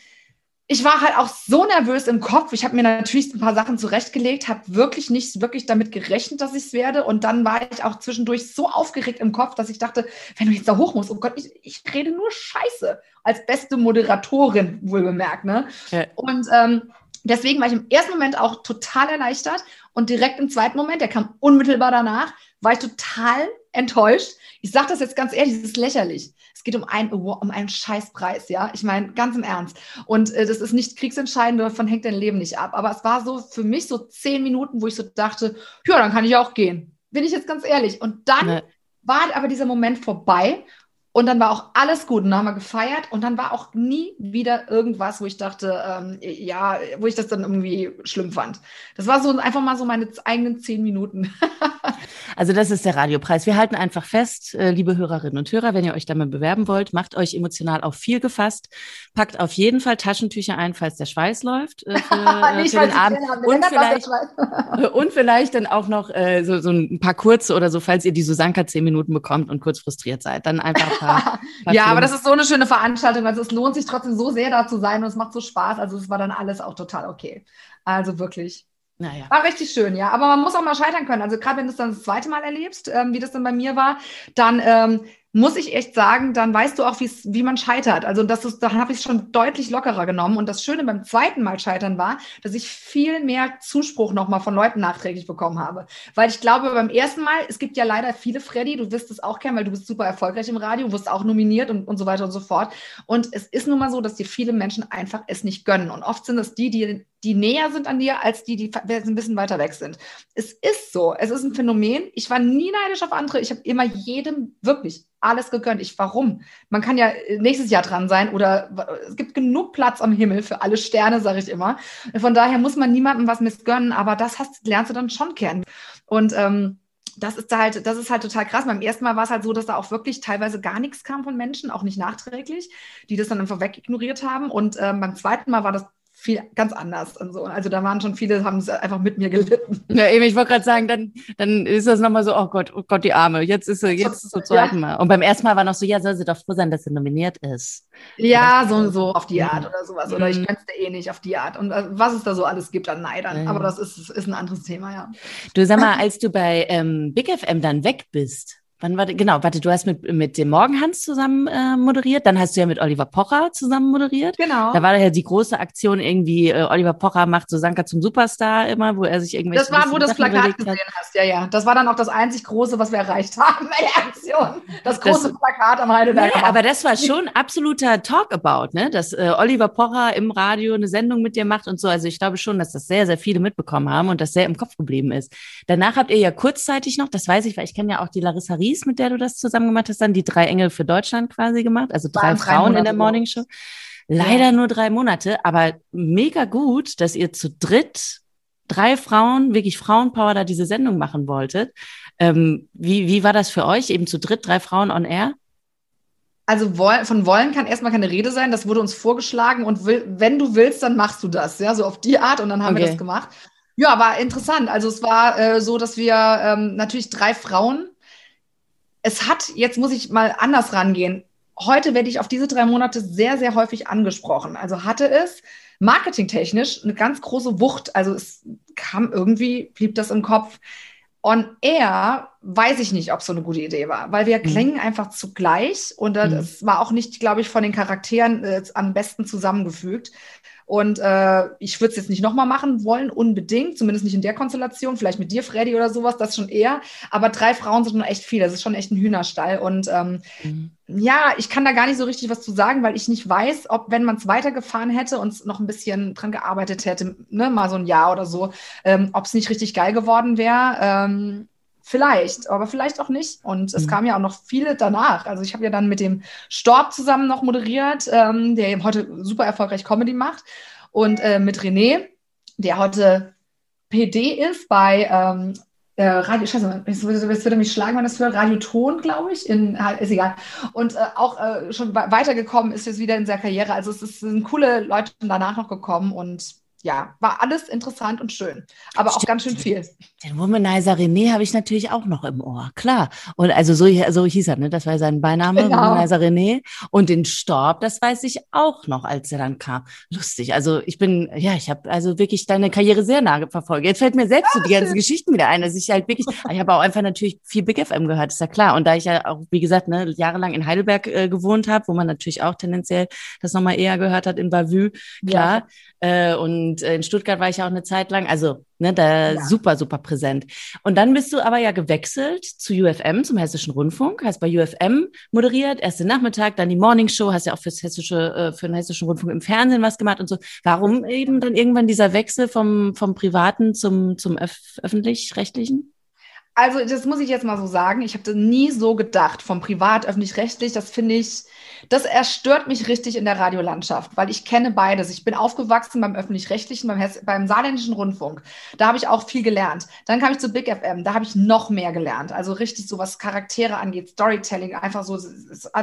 ich war halt auch so nervös im Kopf. Ich habe mir natürlich ein paar Sachen zurechtgelegt, habe wirklich nicht wirklich damit gerechnet, dass ich es werde. Und dann war ich auch zwischendurch so aufgeregt im Kopf, dass ich dachte, wenn du jetzt da hoch musst, oh Gott, ich, ich rede nur Scheiße. Als beste Moderatorin, wohl bemerkt, ne? Ja. Und ähm, deswegen war ich im ersten Moment auch total erleichtert. Und direkt im zweiten Moment, der kam unmittelbar danach, war ich total enttäuscht. Ich sage das jetzt ganz ehrlich, es ist lächerlich. Es geht um, ein, um einen Scheißpreis, ja. Ich meine, ganz im Ernst. Und äh, das ist nicht kriegsentscheidend, davon hängt dein Leben nicht ab. Aber es war so für mich so zehn Minuten, wo ich so dachte, ja, dann kann ich auch gehen. Bin ich jetzt ganz ehrlich. Und dann nee. war aber dieser Moment vorbei und dann war auch alles gut und dann haben wir gefeiert und dann war auch nie wieder irgendwas, wo ich dachte, ähm, ja, wo ich das dann irgendwie schlimm fand. Das war so einfach mal so meine eigenen zehn Minuten. also das ist der Radiopreis. Wir halten einfach fest, äh, liebe Hörerinnen und Hörer, wenn ihr euch damit bewerben wollt, macht euch emotional auf viel gefasst, packt auf jeden Fall Taschentücher ein, falls der Schweiß läuft äh, für, äh, für den Abend und vielleicht, und vielleicht dann auch noch äh, so, so ein paar kurze oder so, falls ihr die Susanka zehn Minuten bekommt und kurz frustriert seid, dann einfach paar ja, aber das ist so eine schöne Veranstaltung. Also es lohnt sich trotzdem so sehr da zu sein und es macht so Spaß. Also es war dann alles auch total okay. Also wirklich. Naja. War richtig schön, ja. Aber man muss auch mal scheitern können. Also gerade wenn du es dann das zweite Mal erlebst, ähm, wie das dann bei mir war, dann ähm, muss ich echt sagen, dann weißt du auch, wie man scheitert. Also das ist, da habe ich es schon deutlich lockerer genommen. Und das Schöne beim zweiten Mal scheitern war, dass ich viel mehr Zuspruch nochmal von Leuten nachträglich bekommen habe. Weil ich glaube, beim ersten Mal, es gibt ja leider viele, Freddy, du wirst es auch kennen, weil du bist super erfolgreich im Radio, wirst auch nominiert und, und so weiter und so fort. Und es ist nun mal so, dass dir viele Menschen einfach es nicht gönnen. Und oft sind es die, die die näher sind an dir, als die, die ein bisschen weiter weg sind. Es ist so. Es ist ein Phänomen. Ich war nie neidisch auf andere. Ich habe immer jedem wirklich alles gegönnt. Ich, warum? Man kann ja nächstes Jahr dran sein oder es gibt genug Platz am Himmel für alle Sterne, sage ich immer. Von daher muss man niemandem was missgönnen, aber das hast, lernst du dann schon kennen. Und ähm, das ist halt, das ist halt total krass. Beim ersten Mal war es halt so, dass da auch wirklich teilweise gar nichts kam von Menschen, auch nicht nachträglich, die das dann einfach wegignoriert haben. Und ähm, beim zweiten Mal war das viel ganz anders und so. Also da waren schon viele, haben es einfach mit mir gelitten. Ja, eben, ich wollte gerade sagen, dann, dann ist das nochmal so, oh Gott, oh Gott, die Arme, jetzt ist sie, jetzt zum zweiten Mal. Und beim ersten Mal war noch so, ja, soll sie doch froh sein, dass sie nominiert ist. Ja, so und so auf die Art oder sowas. Oder ich mhm. eh nicht auf die Art. Und äh, was es da so alles gibt an Neidern. Aber das ist, ist ein anderes Thema, ja. Du sag mal, als du bei ähm, Big FM dann weg bist, Wann war genau, warte, du hast mit, mit dem Morgenhans zusammen äh, moderiert, dann hast du ja mit Oliver Pocher zusammen moderiert. Genau. Da war ja die große Aktion irgendwie, äh, Oliver Pocher macht so Sanka zum Superstar immer, wo er sich irgendwie. Das war, wo du das Plakat gesehen hast, ja, ja. Das war dann auch das einzig große, was wir erreicht haben bei der Aktion. Das große das, Plakat am Heidelberg. Nee, aber das war schon absoluter Talkabout, ne? Dass äh, Oliver Pocher im Radio eine Sendung mit dir macht und so. Also ich glaube schon, dass das sehr, sehr viele mitbekommen haben und das sehr im Kopf geblieben ist. Danach habt ihr ja kurzzeitig noch, das weiß ich, weil ich kenne ja auch die Larissa Ries, mit der du das zusammen gemacht hast, dann die drei Engel für Deutschland quasi gemacht, also drei Frauen drei in der Morning Show. Leider ja. nur drei Monate, aber mega gut, dass ihr zu dritt drei Frauen, wirklich Frauenpower, da diese Sendung machen wolltet. Ähm, wie, wie war das für euch, eben zu dritt, drei Frauen on air? Also von wollen kann erstmal keine Rede sein. Das wurde uns vorgeschlagen und will, wenn du willst, dann machst du das. Ja, so auf die Art und dann haben okay. wir das gemacht. Ja, war interessant. Also es war äh, so, dass wir ähm, natürlich drei Frauen es hat, jetzt muss ich mal anders rangehen. Heute werde ich auf diese drei Monate sehr, sehr häufig angesprochen. Also hatte es marketingtechnisch eine ganz große Wucht. Also es kam irgendwie, blieb das im Kopf. On Air weiß ich nicht, ob so eine gute Idee war, weil wir mhm. klingen einfach zugleich und das mhm. war auch nicht, glaube ich, von den Charakteren äh, am besten zusammengefügt. Und äh, ich würde es jetzt nicht nochmal machen wollen, unbedingt, zumindest nicht in der Konstellation, vielleicht mit dir, Freddy oder sowas, das schon eher. Aber drei Frauen sind schon echt viel, das ist schon echt ein Hühnerstall. Und ähm, mhm. ja, ich kann da gar nicht so richtig was zu sagen, weil ich nicht weiß, ob, wenn man es weitergefahren hätte und noch ein bisschen dran gearbeitet hätte, ne, mal so ein Jahr oder so, ähm, ob es nicht richtig geil geworden wäre. Ähm, Vielleicht, aber vielleicht auch nicht. Und es mhm. kamen ja auch noch viele danach. Also ich habe ja dann mit dem Storb zusammen noch moderiert, ähm, der eben heute super erfolgreich Comedy macht. Und äh, mit René, der heute PD ist bei ähm, äh, Radio, scheiße, würde, es würde mich schlagen, wenn das für Radioton, glaube ich, in, ist egal. Und äh, auch äh, schon weitergekommen ist jetzt wieder in seiner Karriere. Also es, es sind coole Leute danach noch gekommen und ja, war alles interessant und schön, aber Stimmt. auch ganz schön viel. Den Womanizer René habe ich natürlich auch noch im Ohr, klar. Und also so, so hieß er, ne? Das war sein Beiname, genau. Womanizer René. Und den Storb, das weiß ich auch noch, als er dann kam. Lustig. Also ich bin, ja, ich habe also wirklich deine Karriere sehr nah verfolgt. Jetzt fällt mir selbst so die ganzen Geschichten wieder ein, dass ich halt wirklich, ich habe auch einfach natürlich viel Big FM gehört, ist ja klar. Und da ich ja auch, wie gesagt, ne, jahrelang in Heidelberg äh, gewohnt habe, wo man natürlich auch tendenziell das nochmal eher gehört hat in Bavü, klar. Ja. Äh, und in Stuttgart war ich auch eine Zeit lang. Also, ne, da ja. super, super präsent. Und dann bist du aber ja gewechselt zu UFM, zum Hessischen Rundfunk, hast bei UFM moderiert, erst den Nachmittag, dann die Morning Show, hast ja auch fürs Hessische, äh, für den Hessischen Rundfunk im Fernsehen was gemacht und so. Warum eben dann irgendwann dieser Wechsel vom, vom Privaten zum, zum Öf öffentlich-rechtlichen? Also, das muss ich jetzt mal so sagen. Ich habe nie so gedacht, vom Privat, öffentlich-rechtlich. Das finde ich, das erstört mich richtig in der Radiolandschaft, weil ich kenne beides. Ich bin aufgewachsen beim öffentlich-rechtlichen, beim, beim saarländischen Rundfunk. Da habe ich auch viel gelernt. Dann kam ich zu Big FM, da habe ich noch mehr gelernt. Also richtig so, was Charaktere angeht, Storytelling, einfach so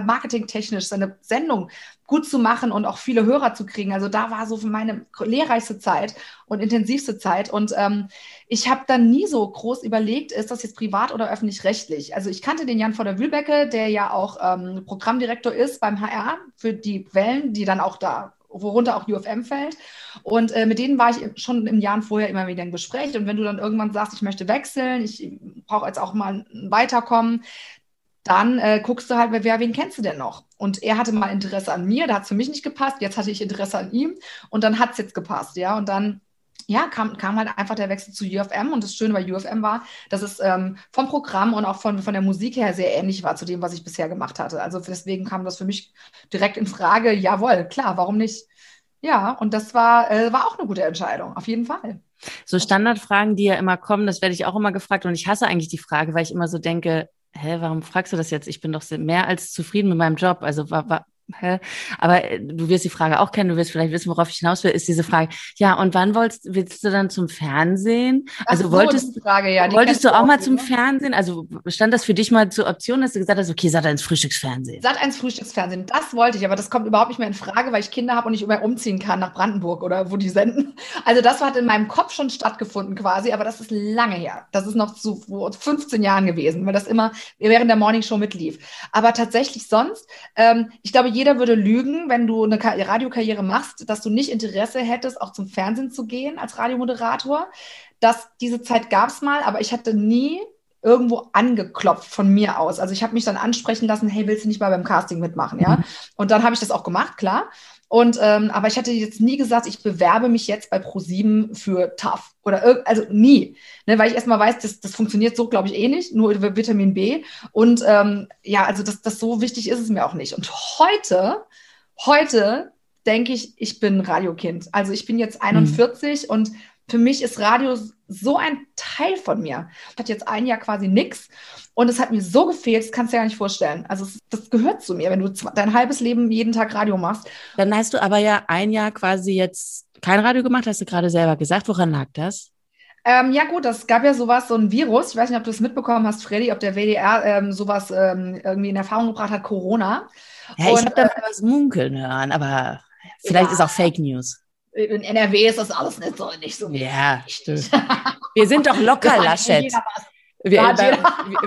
marketingtechnisch, seine Sendung gut zu machen und auch viele Hörer zu kriegen. Also da war so meine lehrreichste Zeit und intensivste Zeit. Und ähm, ich habe dann nie so groß überlegt, ist das jetzt privat oder öffentlich-rechtlich? Also ich kannte den Jan von der Wühlbecke, der ja auch ähm, Programmdirektor ist beim HR für die Wellen, die dann auch da worunter auch UFM fällt. Und äh, mit denen war ich schon im Jahr vorher immer wieder im Gespräch. Und wenn du dann irgendwann sagst, ich möchte wechseln, ich brauche jetzt auch mal Weiterkommen, dann äh, guckst du halt, wer, wen kennst du denn noch? Und er hatte mal Interesse an mir, da hat es für mich nicht gepasst, jetzt hatte ich Interesse an ihm und dann hat es jetzt gepasst, ja. Und dann ja, kam, kam halt einfach der Wechsel zu UFM und das Schöne bei UFM war, dass es ähm, vom Programm und auch von, von der Musik her sehr ähnlich war zu dem, was ich bisher gemacht hatte. Also deswegen kam das für mich direkt in Frage, jawohl, klar, warum nicht? Ja, und das war, äh, war auch eine gute Entscheidung, auf jeden Fall. So Standardfragen, die ja immer kommen, das werde ich auch immer gefragt und ich hasse eigentlich die Frage, weil ich immer so denke, hä, warum fragst du das jetzt? Ich bin doch mehr als zufrieden mit meinem Job. Also wa, wa, hä? Aber äh, du wirst die Frage auch kennen, du wirst vielleicht wissen, worauf ich hinaus will, ist diese Frage, ja, und wann wolltest, willst du dann zum Fernsehen? Also so, wolltest, Frage, ja, wolltest du auch mal zum Fernsehen? Also stand das für dich mal zur Option, dass du gesagt hast, okay, Sat ins Frühstücksfernsehen? Sat ins Frühstücksfernsehen, das wollte ich, aber das kommt überhaupt nicht mehr in Frage, weil ich Kinder habe und nicht mehr umziehen kann nach Brandenburg oder wo die senden. Also das hat in meinem Kopf schon stattgefunden quasi, aber das ist lange her. Das ist noch zu 15 Jahren gewesen, weil das immer während der Morning Show mitlief. Aber tatsächlich sonst, ähm, ich glaube, jeder würde lügen, wenn du eine Radiokarriere machst, dass du nicht Interesse hättest, auch zum Fernsehen zu gehen als Radiomoderator. Das, diese Zeit gab es mal, aber ich hatte nie irgendwo angeklopft von mir aus. Also ich habe mich dann ansprechen lassen, hey, willst du nicht mal beim Casting mitmachen, ja? Mhm. Und dann habe ich das auch gemacht, klar. Und ähm, aber ich hatte jetzt nie gesagt, ich bewerbe mich jetzt bei Pro7 für TAF oder also nie, ne, weil ich erstmal weiß, das, das funktioniert so, glaube ich, eh nicht, nur über Vitamin B. Und ähm, ja, also das, das so wichtig ist es mir auch nicht. Und heute, heute denke ich, ich bin Radiokind. Also ich bin jetzt 41 mhm. und für mich ist Radio so ein Teil von mir. Ich hatte jetzt ein Jahr quasi nichts und es hat mir so gefehlt, das kannst du dir gar nicht vorstellen. Also es, das gehört zu mir, wenn du dein halbes Leben jeden Tag Radio machst. Dann hast du aber ja ein Jahr quasi jetzt kein Radio gemacht, hast du gerade selber gesagt. Woran lag das? Ähm, ja gut, es gab ja sowas, so ein Virus. Ich weiß nicht, ob du es mitbekommen hast, Freddy, ob der WDR ähm, sowas ähm, irgendwie in Erfahrung gebracht hat, Corona. Ja, ich habe da mal was munkeln hören, aber vielleicht ja. ist auch Fake News in NRW ist das alles nicht so. Nicht so ja, stimmt. Wir sind doch locker, Laschet. Wir, bei,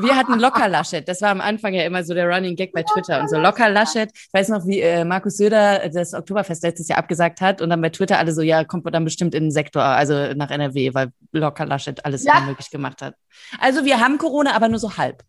wir, hatten locker Laschet. Das war am Anfang ja immer so der Running Gag bei Twitter und so locker Laschet. Ich weiß noch, wie äh, Markus Söder das Oktoberfest letztes Jahr abgesagt hat und dann bei Twitter alle so, ja, kommt dann bestimmt in den Sektor, also nach NRW, weil locker Laschet alles ja. möglich gemacht hat. Also wir haben Corona, aber nur so halb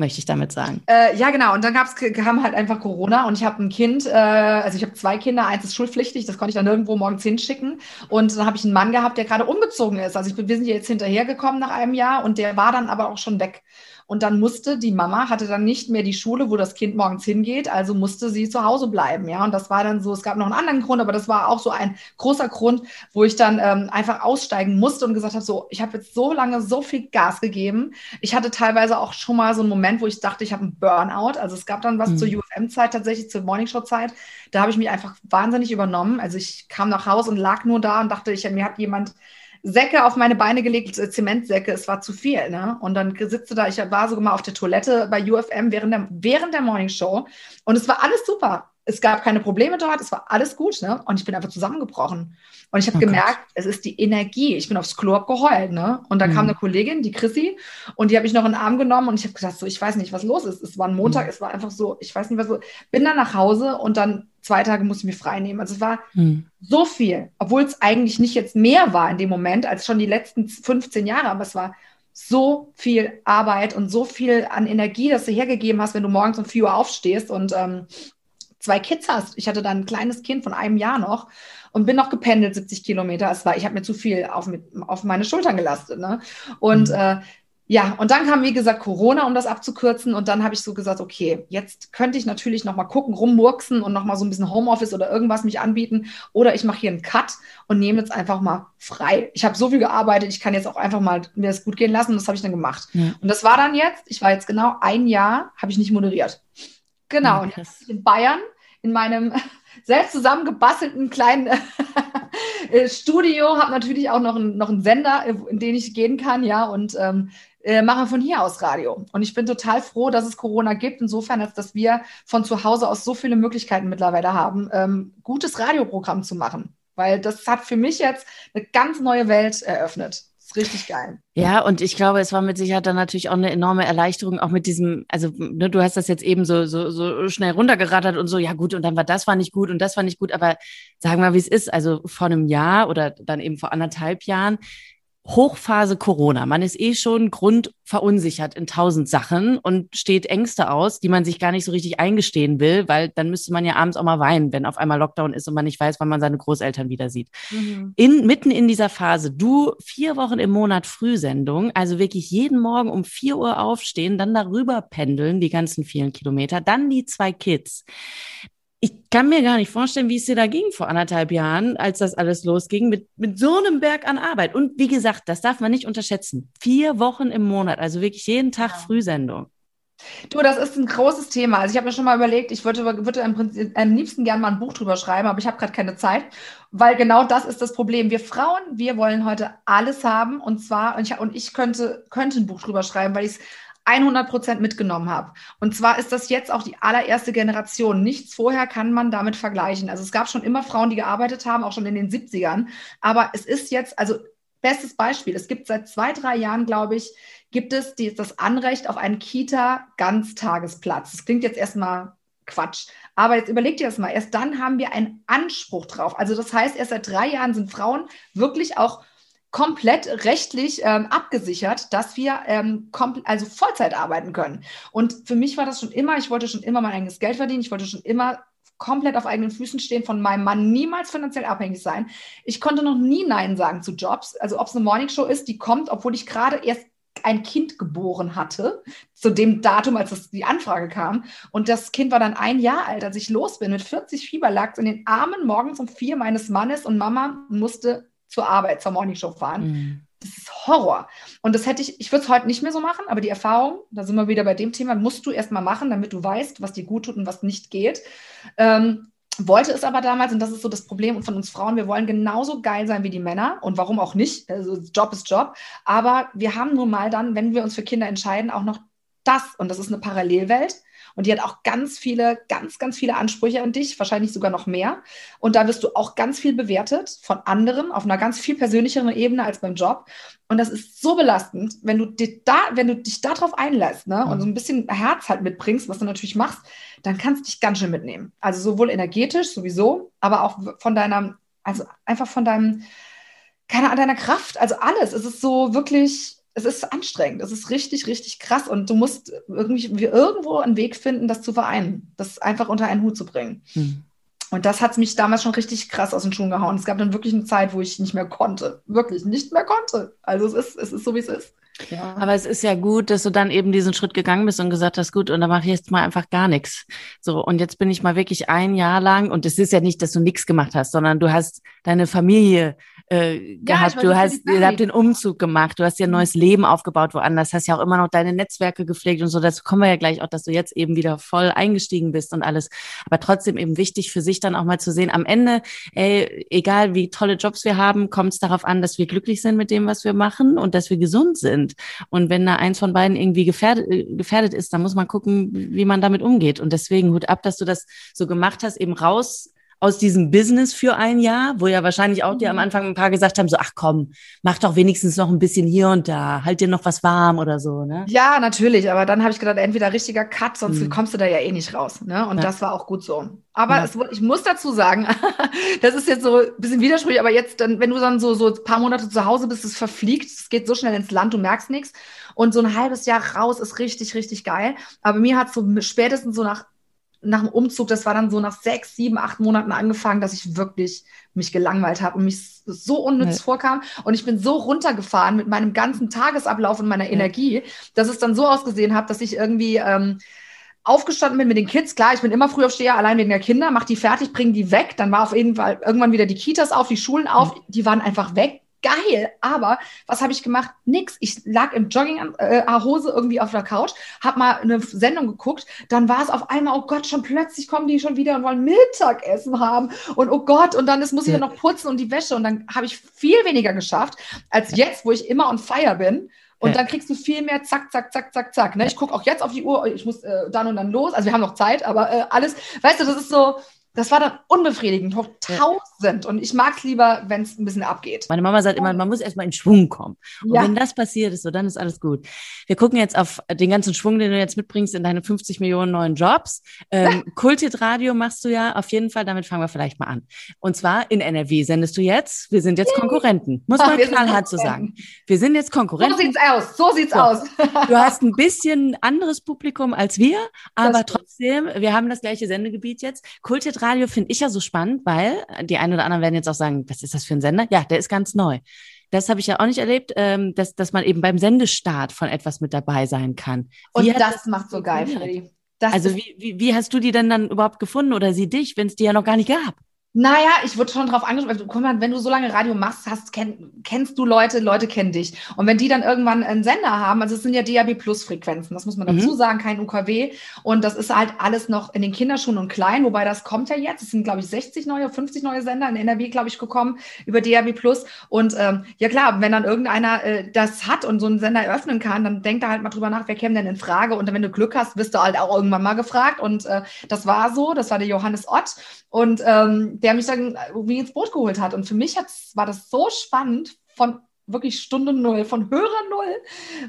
möchte ich damit sagen. Äh, ja, genau. Und dann gab's, kam halt einfach Corona und ich habe ein Kind, äh, also ich habe zwei Kinder, eins ist schulpflichtig, das konnte ich dann irgendwo morgens hinschicken. Und dann habe ich einen Mann gehabt, der gerade umgezogen ist. Also ich, wir sind jetzt hinterhergekommen nach einem Jahr und der war dann aber auch schon weg. Und dann musste die Mama, hatte dann nicht mehr die Schule, wo das Kind morgens hingeht, also musste sie zu Hause bleiben. Ja, und das war dann so, es gab noch einen anderen Grund, aber das war auch so ein großer Grund, wo ich dann ähm, einfach aussteigen musste und gesagt habe, so, ich habe jetzt so lange so viel Gas gegeben. Ich hatte teilweise auch schon mal so einen Moment, wo ich dachte, ich habe einen Burnout. Also es gab dann was mhm. zur UFM-Zeit tatsächlich, zur Morningshow-Zeit. Da habe ich mich einfach wahnsinnig übernommen. Also ich kam nach Hause und lag nur da und dachte, ich, mir hat jemand Säcke auf meine Beine gelegt, äh, Zementsäcke, es war zu viel. Ne? Und dann sitze da, ich war sogar mal auf der Toilette bei UFM während der, während der Morning Show und es war alles super. Es gab keine Probleme dort, es war alles gut. Ne? Und ich bin einfach zusammengebrochen. Und ich habe oh gemerkt, Gott. es ist die Energie. Ich bin aufs Klo geheult. Ne? Und dann mhm. kam eine Kollegin, die Chrissy, und die habe ich noch in den Arm genommen und ich habe gesagt, so, ich weiß nicht, was los ist. Es war ein Montag, mhm. es war einfach so, ich weiß nicht, was so. Bin dann nach Hause und dann zwei Tage musste ich mir frei nehmen. Also es war mhm. so viel, obwohl es eigentlich nicht jetzt mehr war in dem Moment als schon die letzten 15 Jahre, aber es war so viel Arbeit und so viel an Energie, das du hergegeben hast, wenn du morgens um 4 Uhr aufstehst und ähm, zwei Kids hast. Ich hatte dann ein kleines Kind von einem Jahr noch und bin noch gependelt 70 Kilometer. Es war, ich habe mir zu viel auf, mit, auf meine Schultern gelastet. Ne? Und mhm. äh, ja, und dann kam, wie gesagt, Corona, um das abzukürzen. Und dann habe ich so gesagt, okay, jetzt könnte ich natürlich noch mal gucken, rummurksen und noch mal so ein bisschen Homeoffice oder irgendwas mich anbieten. Oder ich mache hier einen Cut und nehme jetzt einfach mal frei. Ich habe so viel gearbeitet, ich kann jetzt auch einfach mal mir das gut gehen lassen. Und das habe ich dann gemacht. Ja. Und das war dann jetzt, ich war jetzt genau ein Jahr, habe ich nicht moderiert. Genau, ja, und jetzt in Bayern in meinem selbst zusammengebastelten kleinen Studio, habe natürlich auch noch, ein, noch einen Sender, in den ich gehen kann, ja, und ähm, äh, machen von hier aus Radio. Und ich bin total froh, dass es Corona gibt, insofern, als dass wir von zu Hause aus so viele Möglichkeiten mittlerweile haben, ähm, gutes Radioprogramm zu machen. Weil das hat für mich jetzt eine ganz neue Welt eröffnet. Ist richtig geil. Ja, und ich glaube, es war mit Sicherheit dann natürlich auch eine enorme Erleichterung, auch mit diesem, also ne, du hast das jetzt eben so, so, so schnell runtergerattert und so, ja gut, und dann war das war nicht gut und das war nicht gut, aber sagen wir, wie es ist, also vor einem Jahr oder dann eben vor anderthalb Jahren, Hochphase Corona. Man ist eh schon grundverunsichert in tausend Sachen und steht Ängste aus, die man sich gar nicht so richtig eingestehen will, weil dann müsste man ja abends auch mal weinen, wenn auf einmal Lockdown ist und man nicht weiß, wann man seine Großeltern wieder sieht. Mhm. In, mitten in dieser Phase, du vier Wochen im Monat Frühsendung, also wirklich jeden Morgen um vier Uhr aufstehen, dann darüber pendeln, die ganzen vielen Kilometer, dann die zwei Kids ich kann mir gar nicht vorstellen, wie es dir da ging vor anderthalb Jahren, als das alles losging, mit, mit so einem Berg an Arbeit. Und wie gesagt, das darf man nicht unterschätzen. Vier Wochen im Monat, also wirklich jeden Tag ja. Frühsendung. Du, das ist ein großes Thema. Also ich habe mir schon mal überlegt, ich würde, würde im Prinzip, am liebsten gerne mal ein Buch drüber schreiben, aber ich habe gerade keine Zeit, weil genau das ist das Problem. Wir Frauen, wir wollen heute alles haben und zwar, und ich, und ich könnte, könnte ein Buch drüber schreiben, weil ich es 100 Prozent mitgenommen habe. Und zwar ist das jetzt auch die allererste Generation. Nichts vorher kann man damit vergleichen. Also es gab schon immer Frauen, die gearbeitet haben, auch schon in den 70ern. Aber es ist jetzt, also bestes Beispiel, es gibt seit zwei, drei Jahren, glaube ich, gibt es die, das Anrecht auf einen Kita-Ganztagesplatz. Das klingt jetzt erstmal Quatsch. Aber jetzt überleg dir das mal. Erst dann haben wir einen Anspruch drauf. Also das heißt, erst seit drei Jahren sind Frauen wirklich auch komplett rechtlich ähm, abgesichert, dass wir ähm, also Vollzeit arbeiten können. Und für mich war das schon immer, ich wollte schon immer mein eigenes Geld verdienen, ich wollte schon immer komplett auf eigenen Füßen stehen, von meinem Mann niemals finanziell abhängig sein. Ich konnte noch nie Nein sagen zu Jobs. Also ob es eine Morningshow ist, die kommt, obwohl ich gerade erst ein Kind geboren hatte, zu dem Datum, als das, die Anfrage kam. Und das Kind war dann ein Jahr alt, als ich los bin, mit 40 Fieber, lag in den Armen morgens um vier meines Mannes und Mama musste zur Arbeit, zur Morningshow fahren. Mhm. Das ist Horror. Und das hätte ich, ich würde es heute nicht mehr so machen, aber die Erfahrung, da sind wir wieder bei dem Thema, musst du erst mal machen, damit du weißt, was dir gut tut und was nicht geht. Ähm, wollte es aber damals, und das ist so das Problem von uns Frauen, wir wollen genauso geil sein wie die Männer und warum auch nicht, also Job ist Job, aber wir haben nun mal dann, wenn wir uns für Kinder entscheiden, auch noch das und das ist eine Parallelwelt und die hat auch ganz viele, ganz, ganz viele Ansprüche an dich, wahrscheinlich sogar noch mehr. Und da wirst du auch ganz viel bewertet von anderen auf einer ganz viel persönlicheren Ebene als beim Job. Und das ist so belastend, wenn du dich da, wenn du dich darauf einlässt, ne, und so ein bisschen Herz halt mitbringst, was du natürlich machst, dann kannst du dich ganz schön mitnehmen. Also sowohl energetisch sowieso, aber auch von deiner, also einfach von deinem, keine Ahnung, deiner Kraft, also alles. Es ist so wirklich, es ist anstrengend, es ist richtig, richtig krass und du musst irgendwie irgendwo einen Weg finden, das zu vereinen, das einfach unter einen Hut zu bringen. Hm. Und das hat mich damals schon richtig krass aus den Schuhen gehauen. Es gab dann wirklich eine Zeit, wo ich nicht mehr konnte. Wirklich nicht mehr konnte. Also es ist, es ist so, wie es ist. Ja. Aber es ist ja gut, dass du dann eben diesen Schritt gegangen bist und gesagt hast, gut, und dann mache ich jetzt mal einfach gar nichts. So, und jetzt bin ich mal wirklich ein Jahr lang, und es ist ja nicht, dass du nichts gemacht hast, sondern du hast deine Familie äh, gehabt. Ja, du hast, ihr habt den Umzug gemacht, du hast dir ein neues Leben aufgebaut woanders, hast ja auch immer noch deine Netzwerke gepflegt und so. Dazu kommen wir ja gleich auch, dass du jetzt eben wieder voll eingestiegen bist und alles. Aber trotzdem eben wichtig für sich dann auch mal zu sehen, am Ende, ey, egal wie tolle Jobs wir haben, kommt es darauf an, dass wir glücklich sind mit dem, was wir machen und dass wir gesund sind. Und wenn da eins von beiden irgendwie gefährdet, äh, gefährdet ist, dann muss man gucken, wie man damit umgeht. Und deswegen Hut ab, dass du das so gemacht hast, eben raus aus diesem Business für ein Jahr, wo ja wahrscheinlich auch dir am mhm. Anfang ein paar gesagt haben, so, ach komm, mach doch wenigstens noch ein bisschen hier und da, halt dir noch was warm oder so, ne? Ja, natürlich, aber dann habe ich gedacht, entweder richtiger Cut, sonst mhm. kommst du da ja eh nicht raus, ne? Und ja. das war auch gut so. Aber ja. es, ich muss dazu sagen, das ist jetzt so ein bisschen widersprüchlich, aber jetzt, dann, wenn du dann so, so ein paar Monate zu Hause bist, es verfliegt, es geht so schnell ins Land, du merkst nichts. Und so ein halbes Jahr raus ist richtig, richtig geil. Aber mir hat so spätestens so nach nach dem Umzug, das war dann so nach sechs, sieben, acht Monaten angefangen, dass ich wirklich mich gelangweilt habe und mich so unnütz ja. vorkam. Und ich bin so runtergefahren mit meinem ganzen Tagesablauf und meiner ja. Energie, dass es dann so ausgesehen hat, dass ich irgendwie ähm, aufgestanden bin mit den Kids. Klar, ich bin immer früh aufsteher, allein wegen der Kinder, mach die fertig, bring die weg. Dann war auf jeden Fall irgendwann wieder die Kitas auf, die Schulen auf. Die waren einfach weg geil. Aber was habe ich gemacht? Nix. Ich lag im Jogginghose äh, irgendwie auf der Couch, habe mal eine Sendung geguckt. Dann war es auf einmal, oh Gott, schon plötzlich kommen die schon wieder und wollen Mittagessen haben. Und oh Gott, und dann ist, muss ich ja noch putzen und die Wäsche. Und dann habe ich viel weniger geschafft als jetzt, wo ich immer on fire bin. Und dann kriegst du viel mehr zack, zack, zack, zack, zack. Ne? Ich gucke auch jetzt auf die Uhr, ich muss äh, dann und dann los. Also wir haben noch Zeit, aber äh, alles, weißt du, das ist so, das war dann unbefriedigend, hoch tausend. Und ich mag es lieber, wenn es ein bisschen abgeht. Meine Mama sagt immer, man muss erstmal in Schwung kommen. Und ja. wenn das passiert ist, so, dann ist alles gut. Wir gucken jetzt auf den ganzen Schwung, den du jetzt mitbringst in deine 50 Millionen neuen Jobs. Ähm, Kultit Radio machst du ja auf jeden Fall, damit fangen wir vielleicht mal an. Und zwar in NRW sendest du jetzt. Wir sind jetzt Konkurrenten. Muss man knallhart so sagen. Wir sind jetzt Konkurrenten. So sieht's aus. So sieht's so. aus. du hast ein bisschen anderes Publikum als wir, aber trotzdem, wir haben das gleiche Sendegebiet jetzt. Kultit Radio finde ich ja so spannend, weil die einen oder anderen werden jetzt auch sagen, was ist das für ein Sender? Ja, der ist ganz neu. Das habe ich ja auch nicht erlebt, ähm, dass, dass man eben beim Sendestart von etwas mit dabei sein kann. Wie Und das, das macht so geil, Freddy. Also wie, wie, wie hast du die denn dann überhaupt gefunden oder sie dich, wenn es die ja noch gar nicht gab? Naja, ich wurde schon drauf angesprochen. Guck mal, wenn du so lange Radio machst, hast, kenn, kennst du Leute, Leute kennen dich. Und wenn die dann irgendwann einen Sender haben, also es sind ja DAB Plus Frequenzen, das muss man dazu mhm. sagen, kein UKW. Und das ist halt alles noch in den Kinderschuhen und klein, wobei das kommt ja jetzt. Es sind, glaube ich, 60 neue, 50 neue Sender in NRW, glaube ich, gekommen über DAB Plus. Und ähm, ja klar, wenn dann irgendeiner äh, das hat und so einen Sender eröffnen kann, dann denkt er halt mal drüber nach, wer käme denn in Frage. Und wenn du Glück hast, wirst du halt auch irgendwann mal gefragt. Und äh, das war so, das war der Johannes Ott. Und ähm, der mich dann irgendwie ins Boot geholt hat. Und für mich war das so spannend, von wirklich Stunde Null, von Hörer Null,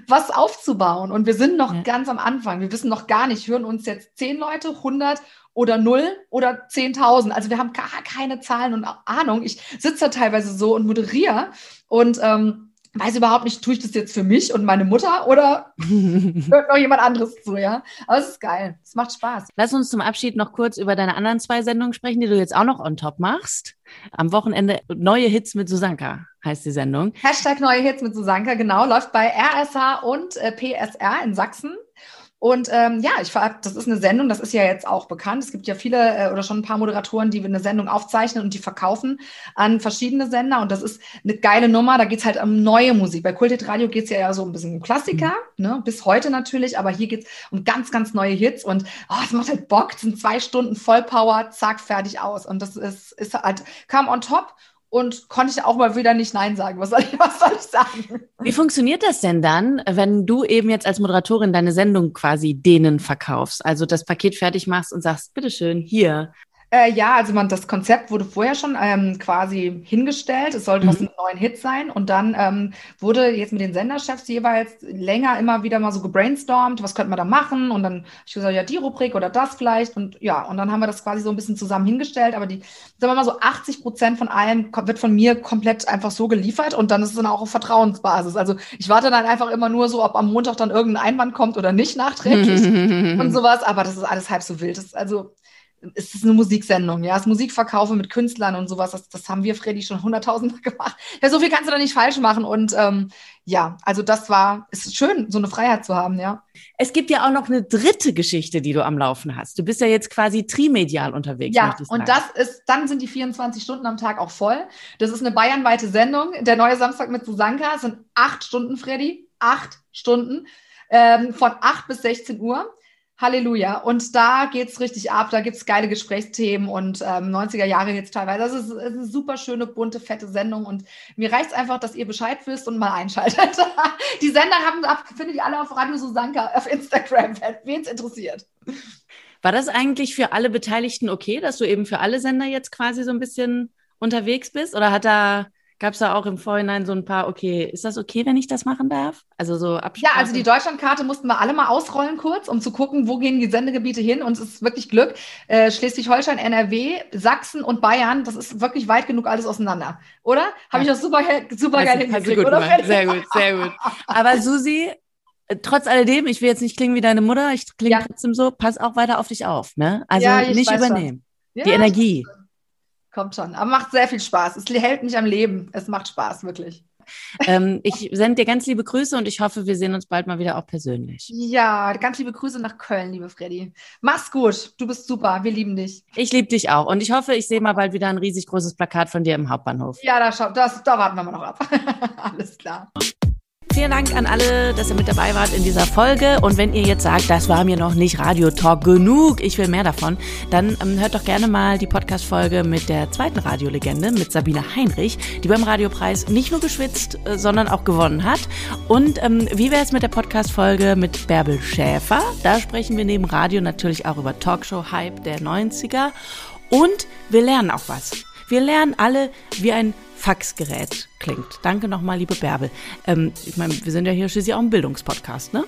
was aufzubauen. Und wir sind noch ja. ganz am Anfang. Wir wissen noch gar nicht, hören uns jetzt zehn Leute, 100 oder null oder 10.000. Also wir haben gar keine Zahlen und Ahnung. Ich sitze da teilweise so und moderiere und ähm, weiß überhaupt nicht, tue ich das jetzt für mich und meine Mutter oder hört noch jemand anderes zu, ja? Aber es ist geil. Es macht Spaß. Lass uns zum Abschied noch kurz über deine anderen zwei Sendungen sprechen, die du jetzt auch noch on top machst. Am Wochenende neue Hits mit Susanka heißt die Sendung. Hashtag neue Hits mit Susanka, genau. Läuft bei RSH und äh, PSR in Sachsen. Und ähm, ja, ich das ist eine Sendung, das ist ja jetzt auch bekannt. Es gibt ja viele äh, oder schon ein paar Moderatoren, die eine Sendung aufzeichnen und die verkaufen an verschiedene Sender. Und das ist eine geile Nummer. Da geht's halt um neue Musik. Bei Kultit Radio geht's ja, ja so ein bisschen um Klassiker, mhm. ne? bis heute natürlich. Aber hier geht's um ganz, ganz neue Hits. Und oh, es macht halt Bock. Es sind zwei Stunden Vollpower, zack, fertig aus. Und das ist, ist halt, kam on top und konnte ich auch mal wieder nicht Nein sagen. Was soll ich, was soll ich sagen? Wie funktioniert das denn dann, wenn du eben jetzt als Moderatorin deine Sendung quasi denen verkaufst? Also das Paket fertig machst und sagst, bitteschön, hier, äh, ja, also man, das Konzept wurde vorher schon ähm, quasi hingestellt. Es sollte mhm. was mit neuen Hits sein. Und dann ähm, wurde jetzt mit den Senderchefs jeweils länger immer wieder mal so gebrainstormt, was könnte man da machen? Und dann habe ich gesagt, ja, die Rubrik oder das vielleicht. Und ja, und dann haben wir das quasi so ein bisschen zusammen hingestellt. Aber die, sagen wir mal so 80 Prozent von allem wird von mir komplett einfach so geliefert. Und dann ist es dann auch auf Vertrauensbasis. Also ich warte dann einfach immer nur so, ob am Montag dann irgendein Einwand kommt oder nicht nachträglich und sowas. Aber das ist alles halb so wild. Das ist also es ist eine Musiksendung, ja, das Musikverkaufe mit Künstlern und sowas, das, das haben wir, Freddy, schon hunderttausendmal gemacht. Ja, so viel kannst du da nicht falsch machen und ähm, ja, also das war, es ist schön, so eine Freiheit zu haben, ja. Es gibt ja auch noch eine dritte Geschichte, die du am Laufen hast. Du bist ja jetzt quasi trimedial unterwegs. Ja, und das ist, dann sind die 24 Stunden am Tag auch voll. Das ist eine bayernweite Sendung. Der neue Samstag mit Susanka sind acht Stunden, Freddy, acht Stunden, ähm, von acht bis 16 Uhr. Halleluja. Und da geht's richtig ab. Da gibt's geile Gesprächsthemen und ähm, 90er Jahre jetzt teilweise. Das ist, ist eine super schöne, bunte, fette Sendung. Und mir reicht's einfach, dass ihr Bescheid wisst und mal einschaltet. die Sender haben, findet ihr alle auf Radio Susanka auf Instagram, wen es interessiert. War das eigentlich für alle Beteiligten okay, dass du eben für alle Sender jetzt quasi so ein bisschen unterwegs bist? Oder hat da Gab es da auch im Vorhinein so ein paar, okay, ist das okay, wenn ich das machen darf? Also so Absprache? Ja, also die Deutschlandkarte mussten wir alle mal ausrollen kurz, um zu gucken, wo gehen die Sendegebiete hin. Und es ist wirklich Glück. Äh, Schleswig-Holstein, NRW, Sachsen und Bayern, das ist wirklich weit genug alles auseinander. Oder? Habe ja. ich das super, super also, geil hingekriegt, gut oder? Gemacht. Sehr gut, sehr gut. Aber Susi, äh, trotz alledem, ich will jetzt nicht klingen wie deine Mutter, ich klinge ja. trotzdem so, pass auch weiter auf dich auf, ne? Also ja, nicht übernehmen. Ja, die Energie. Kommt schon. Aber macht sehr viel Spaß. Es hält mich am Leben. Es macht Spaß, wirklich. Ähm, ich sende dir ganz liebe Grüße und ich hoffe, wir sehen uns bald mal wieder auch persönlich. Ja, ganz liebe Grüße nach Köln, liebe Freddy. Mach's gut. Du bist super. Wir lieben dich. Ich liebe dich auch. Und ich hoffe, ich sehe mal bald wieder ein riesig großes Plakat von dir im Hauptbahnhof. Ja, da, schau, das, da warten wir mal noch ab. Alles klar. Vielen Dank an alle, dass ihr mit dabei wart in dieser Folge. Und wenn ihr jetzt sagt, das war mir noch nicht Radio Talk genug, ich will mehr davon, dann ähm, hört doch gerne mal die Podcast-Folge mit der zweiten Radiolegende, mit Sabine Heinrich, die beim Radiopreis nicht nur geschwitzt, äh, sondern auch gewonnen hat. Und ähm, wie wäre es mit der Podcast-Folge mit Bärbel Schäfer? Da sprechen wir neben Radio natürlich auch über Talkshow-Hype der 90er. Und wir lernen auch was. Wir lernen alle, wie ein Faxgerät klingt. Danke nochmal, liebe Bärbel. Ähm, ich meine, wir sind ja hier schließlich auch ein Bildungspodcast, ne?